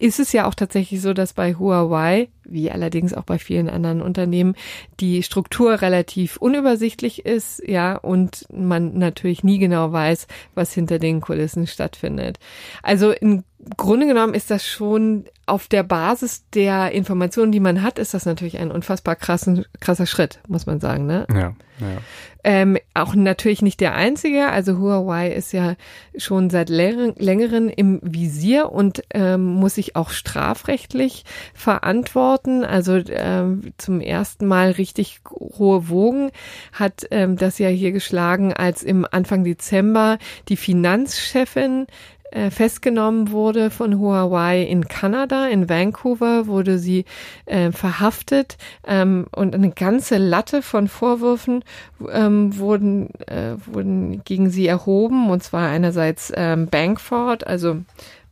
ist es ja auch tatsächlich so, dass bei Huawei, wie allerdings auch bei vielen anderen Unternehmen, die Struktur relativ unübersichtlich ist, ja, und man natürlich nie genau weiß, was hinter den Kulissen stattfindet. Also im Grunde genommen ist das schon auf der Basis der Informationen, die man hat, ist das natürlich ein unfassbar krassen, krasser Schritt, muss man sagen, ne? Ja, ja. Ähm, auch natürlich nicht der einzige. Also Huawei ist ja schon seit längeren im Visier und ähm, muss sich auch strafrechtlich verantworten. Also ähm, zum ersten Mal richtig hohe Wogen hat ähm, das ja hier geschlagen, als im Anfang Dezember die Finanzchefin äh, festgenommen wurde von Huawei in Kanada, in Vancouver, wurde sie äh, verhaftet ähm, und eine ganze Latte von Vorwürfen ähm, wurden, äh, wurden gegen sie erhoben, und zwar einerseits ähm, Bankfraud, also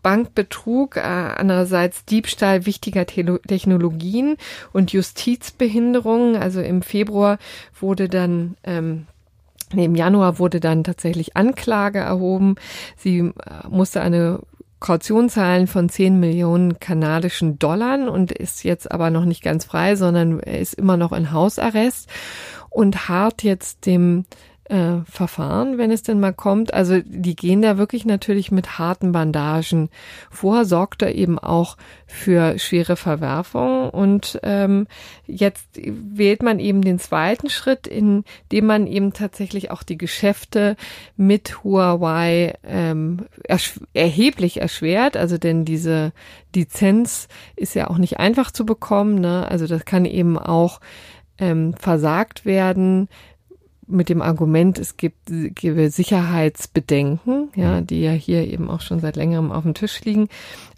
Bankbetrug, äh, andererseits Diebstahl wichtiger Te Technologien und Justizbehinderung. Also im Februar wurde dann ähm, Im Januar wurde dann tatsächlich Anklage erhoben. Sie äh, musste eine Kaution zahlen von 10 Millionen kanadischen Dollar und ist jetzt aber noch nicht ganz frei, sondern er ist immer noch in Hausarrest und hart jetzt dem äh, Verfahren, wenn es denn mal kommt. Also die gehen da wirklich natürlich mit harten Bandagen vor, sorgt da eben auch für schwere Verwerfungen. Und ähm, jetzt wählt man eben den zweiten Schritt, indem man eben tatsächlich auch die Geschäfte mit Huawei ähm, ersch erheblich erschwert. Also denn diese Lizenz ist ja auch nicht einfach zu bekommen. Ne? Also das kann eben auch ähm, versagt werden mit dem Argument, es gibt gebe Sicherheitsbedenken, ja, mhm. die ja hier eben auch schon seit längerem auf dem Tisch liegen.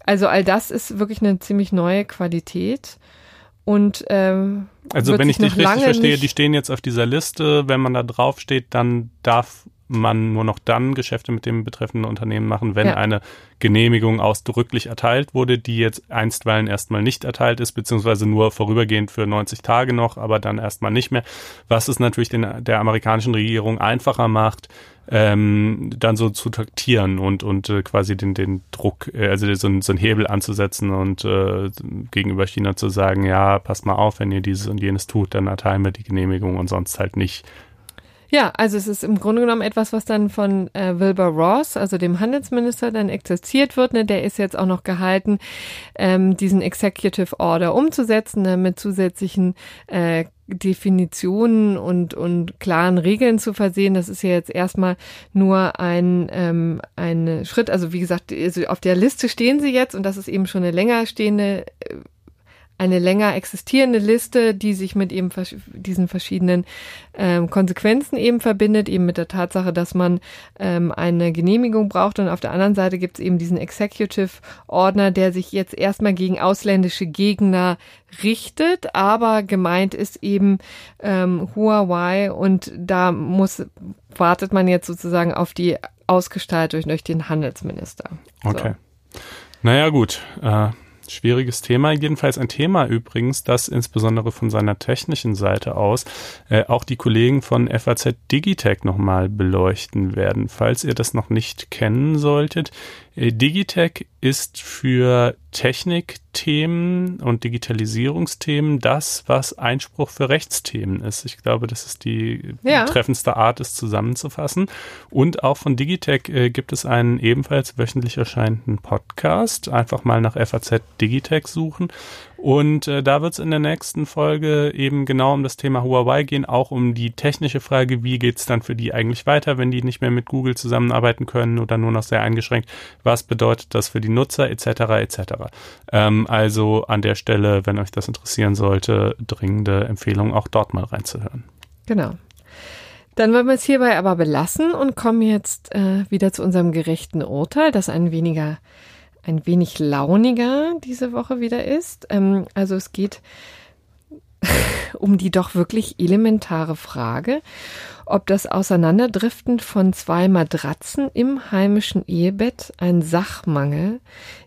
Also all das ist wirklich eine ziemlich neue Qualität. Und ähm, also wenn ich dich richtig verstehe, die stehen jetzt auf dieser Liste. Wenn man da drauf steht, dann darf man nur noch dann Geschäfte mit dem betreffenden Unternehmen machen, wenn ja. eine Genehmigung ausdrücklich erteilt wurde, die jetzt einstweilen erstmal nicht erteilt ist, beziehungsweise nur vorübergehend für 90 Tage noch, aber dann erstmal nicht mehr, was es natürlich den, der amerikanischen Regierung einfacher macht, ähm, dann so zu taktieren und, und äh, quasi den, den Druck, äh, also so, so einen Hebel anzusetzen und äh, gegenüber China zu sagen, ja, passt mal auf, wenn ihr dieses und jenes tut, dann erteilen wir die Genehmigung und sonst halt nicht. Ja, also es ist im Grunde genommen etwas, was dann von äh, Wilbur Ross, also dem Handelsminister, dann exerziert wird. Ne? Der ist jetzt auch noch gehalten, ähm, diesen Executive Order umzusetzen, ne? mit zusätzlichen äh, Definitionen und, und klaren Regeln zu versehen. Das ist ja jetzt erstmal nur ein, ähm, ein Schritt. Also wie gesagt, also auf der Liste stehen sie jetzt und das ist eben schon eine länger stehende äh, eine länger existierende Liste, die sich mit eben diesen verschiedenen ähm, Konsequenzen eben verbindet, eben mit der Tatsache, dass man ähm, eine Genehmigung braucht. Und auf der anderen Seite gibt es eben diesen Executive Ordner, der sich jetzt erstmal gegen ausländische Gegner richtet, aber gemeint ist eben ähm, Huawei und da muss wartet man jetzt sozusagen auf die Ausgestaltung durch den Handelsminister. Okay. Naja, gut. Äh, Schwieriges Thema, jedenfalls ein Thema übrigens, das insbesondere von seiner technischen Seite aus äh, auch die Kollegen von FAZ Digitech nochmal beleuchten werden. Falls ihr das noch nicht kennen solltet, Digitech ist für Technikthemen und Digitalisierungsthemen das, was Einspruch für Rechtsthemen ist. Ich glaube, das ist die ja. treffendste Art, es zusammenzufassen. Und auch von Digitech äh, gibt es einen ebenfalls wöchentlich erscheinenden Podcast. Einfach mal nach FAZ Digitech suchen und äh, da wird es in der nächsten Folge eben genau um das Thema Huawei gehen, auch um die technische Frage, wie geht's dann für die eigentlich weiter, wenn die nicht mehr mit Google zusammenarbeiten können oder nur noch sehr eingeschränkt. Was bedeutet das für die Nutzer etc. etc. Ähm, also an der Stelle, wenn euch das interessieren sollte, dringende Empfehlung, auch dort mal reinzuhören. Genau. Dann wollen wir es hierbei aber belassen und kommen jetzt äh, wieder zu unserem gerechten Urteil, das ein weniger ein wenig launiger diese Woche wieder ist. Ähm, also es geht um die doch wirklich elementare Frage, ob das Auseinanderdriften von zwei Matratzen im heimischen Ehebett ein Sachmangel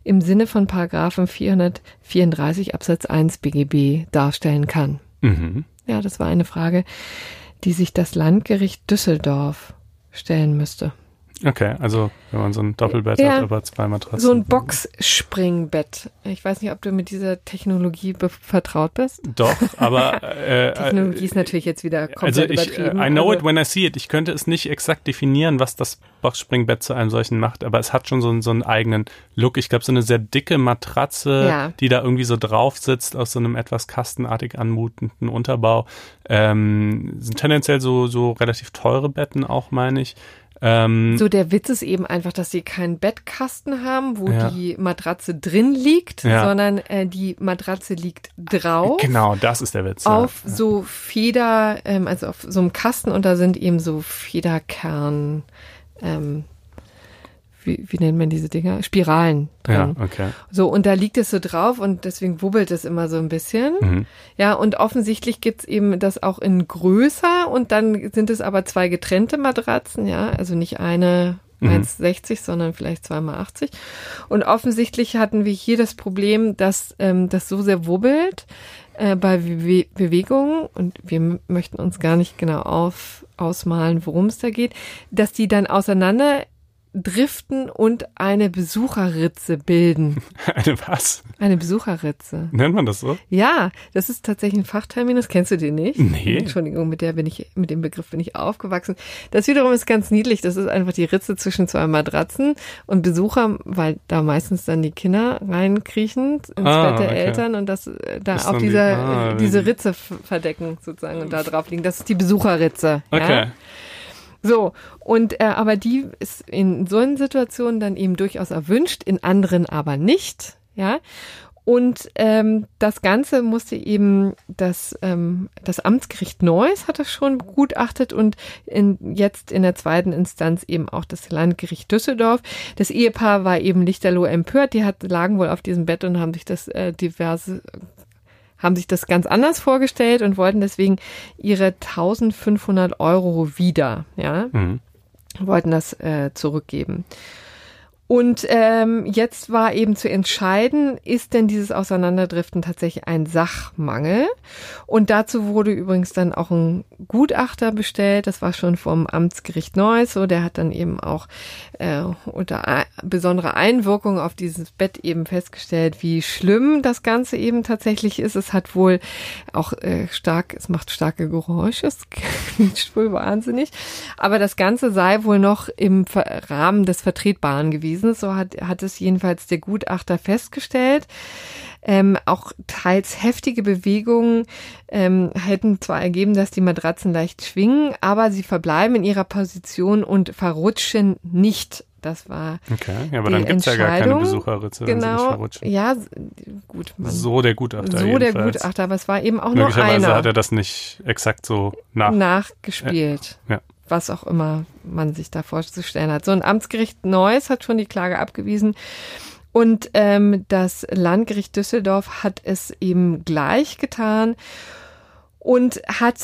im Sinne von Paragraphen 434 Absatz 1 BGB darstellen kann. Mhm. Ja, das war eine Frage, die sich das Landgericht Düsseldorf stellen müsste. Okay, also wenn man so ein Doppelbett Ja. hat, aber zwei Matratzen. So ein Boxspringbett. Ich weiß nicht, ob du mit dieser Technologie vertraut bist. Doch, aber äh, Technologie ist natürlich jetzt wieder also komplett ich, übertrieben. I know also, it when I see it. Ich könnte es nicht exakt definieren, was das Boxspringbett zu einem solchen macht, aber es hat schon so, einen- so einen eigenen Look. Ich glaube, so eine sehr dicke Matratze, Ja. die da irgendwie so drauf sitzt aus so einem etwas kastenartig anmutenden Unterbau. Ähm, sind tendenziell so, so relativ teure Betten auch, meine ich. Ähm, So, der Witz ist eben einfach, dass sie keinen Bettkasten haben, wo Ja. die Matratze drin liegt, Ja. sondern äh, die Matratze liegt drauf. Genau, das ist der Witz. Auf ja. so Feder, ähm, also auf so einem Kasten und da sind eben so Federkern, ähm, wie, wie nennt man diese Dinger? Spiralen Ja, drin. okay. So, und da liegt es so drauf und deswegen wubbelt es immer so ein bisschen. Mhm. Ja, und offensichtlich gibt's eben das auch in größer und dann sind es aber zwei getrennte Matratzen, ja, also nicht eine Mhm. 1,60, sondern vielleicht zweimal 80. Und offensichtlich hatten wir hier das Problem, dass ähm, das so sehr wubbelt äh, bei Bewe Bewegungen und wir möchten uns gar nicht genau auf, ausmalen, worum es da geht, dass die dann auseinander driften und eine Besucherritze bilden. Eine was? Eine Besucherritze. Nennt man das so? Ja, das ist tatsächlich ein Fachterminus. Kennst du den nicht? Nee. Entschuldigung, mit der bin ich, mit dem Begriff bin ich aufgewachsen. Das wiederum ist ganz niedlich. Das ist einfach die Ritze zwischen zwei Matratzen und Besucher, weil da meistens dann die Kinder reinkriechen ins Ah, Bett der okay. Eltern und das äh, da Ist auf dann die- dieser, ah, diese die- Ritze verdecken sozusagen und da drauf liegen. Das ist die Besucherritze. Okay. Ja? So, und äh, aber die ist in so einer Situation dann eben durchaus erwünscht, in anderen aber nicht, ja. Und ähm, das Ganze musste eben das, ähm, das Amtsgericht Neuss hat das schon begutachtet und in, jetzt in der zweiten Instanz eben auch das Landgericht Düsseldorf. Das Ehepaar war eben lichterloh empört. Die hat, lagen wohl auf diesem Bett und haben sich das äh, diverse haben sich das ganz anders vorgestellt und wollten deswegen ihre 1500 Euro wieder, ja, Mhm. wollten das äh, zurückgeben. Und ähm, jetzt war eben zu entscheiden, ist denn dieses Auseinanderdriften tatsächlich ein Sachmangel? Und dazu wurde übrigens dann auch ein Gutachter bestellt. Das war schon vom Amtsgericht Neuss. So, der hat dann eben auch äh, unter besonderer Einwirkung auf dieses Bett eben festgestellt, wie schlimm das Ganze eben tatsächlich ist. Es hat wohl auch äh, stark, es macht starke Geräusche, es quietscht wohl wahnsinnig. Aber das Ganze sei wohl noch im Rahmen des Vertretbaren gewesen. So hat, hat es jedenfalls der Gutachter festgestellt. Ähm, auch teils heftige Bewegungen ähm, hätten zwar ergeben, dass die Matratzen leicht schwingen, aber sie verbleiben in ihrer Position und verrutschen nicht. Das war Okay, ja, aber die dann gibt's ja gar keine Besucherritze, wenn sie nicht genau. verrutschen. Ja, gut. Man, So der Gutachter so der jedenfalls. Gutachter, aber es war eben auch nur Möglicherweise einer hat er das nicht exakt so nach. nachgespielt. Ja. Was auch immer man sich da vorzustellen hat. So ein Amtsgericht Neuss hat schon die Klage abgewiesen. Und ähm, das Landgericht Düsseldorf hat es eben gleich getan und hat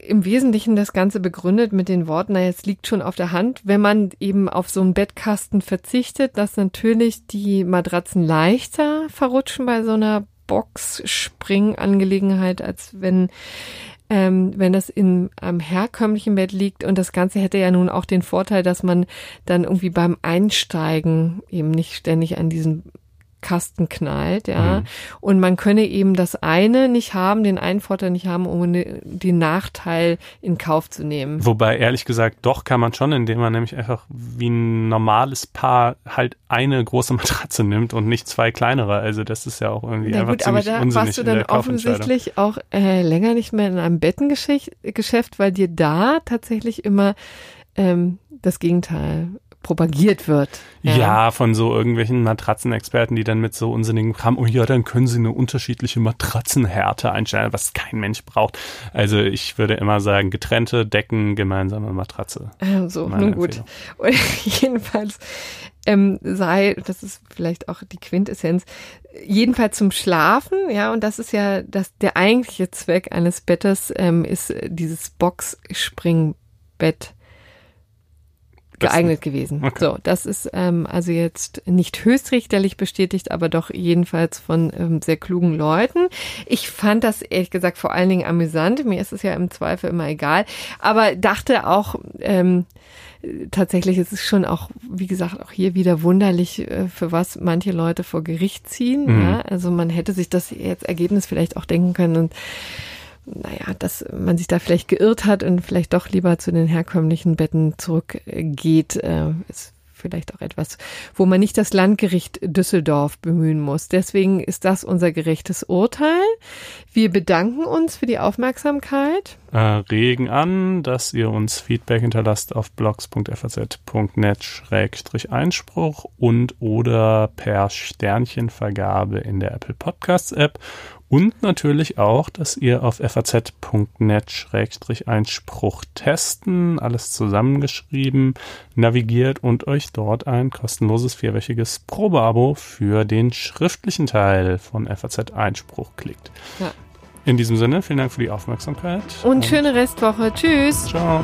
im Wesentlichen das Ganze begründet mit den Worten, na jetzt liegt schon auf der Hand, wenn man eben auf so einen Bettkasten verzichtet, dass natürlich die Matratzen leichter verrutschen bei so einer Box-Spring-Angelegenheit, als wenn ähm, wenn das in einem herkömmlichen Bett liegt und das Ganze hätte ja nun auch den Vorteil, dass man dann irgendwie beim Einsteigen eben nicht ständig an diesen Kasten knallt, ja. Mhm. Und man könne eben das eine nicht haben, den einen Vorteil nicht haben, um ne- den Nachteil in Kauf zu nehmen. Wobei, ehrlich gesagt, doch kann man schon, indem man nämlich einfach wie ein normales Paar halt eine große Matratze nimmt und nicht zwei kleinere. Also das ist ja auch irgendwie Na einfach gut, aber ziemlich da unsinnig warst du dann offensichtlich auch äh, länger nicht mehr in einem Bettengeschäft, weil dir da tatsächlich immer ähm, das Gegenteil propagiert wird. Ja. von so irgendwelchen Matratzenexperten, die dann mit so unsinnigen Kram, oh ja, dann können sie eine unterschiedliche Matratzenhärte einstellen, was kein Mensch braucht. Also ich würde immer sagen, getrennte Decken, gemeinsame Matratze. Ähm, So, nun gut. Und jedenfalls ähm, sei, das ist vielleicht auch die Quintessenz, jedenfalls zum Schlafen, ja, und das ist ja das, der eigentliche Zweck eines Bettes, ähm, ist dieses Boxspringbett geeignet gewesen. Okay. So, das ist ähm, also jetzt nicht höchstrichterlich bestätigt, aber doch jedenfalls von ähm, sehr klugen Leuten. Ich fand das ehrlich gesagt vor allen Dingen amüsant. Mir ist es ja im Zweifel immer egal, aber dachte auch, ähm, tatsächlich ist es schon auch, wie gesagt, auch hier wieder wunderlich, äh, für was manche Leute vor Gericht ziehen. Mhm. Ja? Also man hätte sich das jetzt Ergebnis vielleicht auch denken können und naja, dass man sich da vielleicht geirrt hat und vielleicht doch lieber zu den herkömmlichen Betten zurückgeht, äh, ist vielleicht auch etwas, wo man nicht das Landgericht Düsseldorf bemühen muss. Deswegen ist das unser gerechtes Urteil. Wir bedanken uns für die Aufmerksamkeit. Äh, regen an, dass ihr uns Feedback hinterlasst auf blogs.faz.net-einspruch und oder per Sternchenvergabe in der Apple Podcasts App und natürlich auch, dass ihr auf faz.net-einspruch testen, alles zusammengeschrieben, navigiert und euch dort ein kostenloses vierwöchiges Probeabo für den schriftlichen Teil von FAZ Einspruch klickt. Ja. In diesem Sinne, vielen Dank für die Aufmerksamkeit. Und, und schöne Restwoche. Tschüss. Ciao.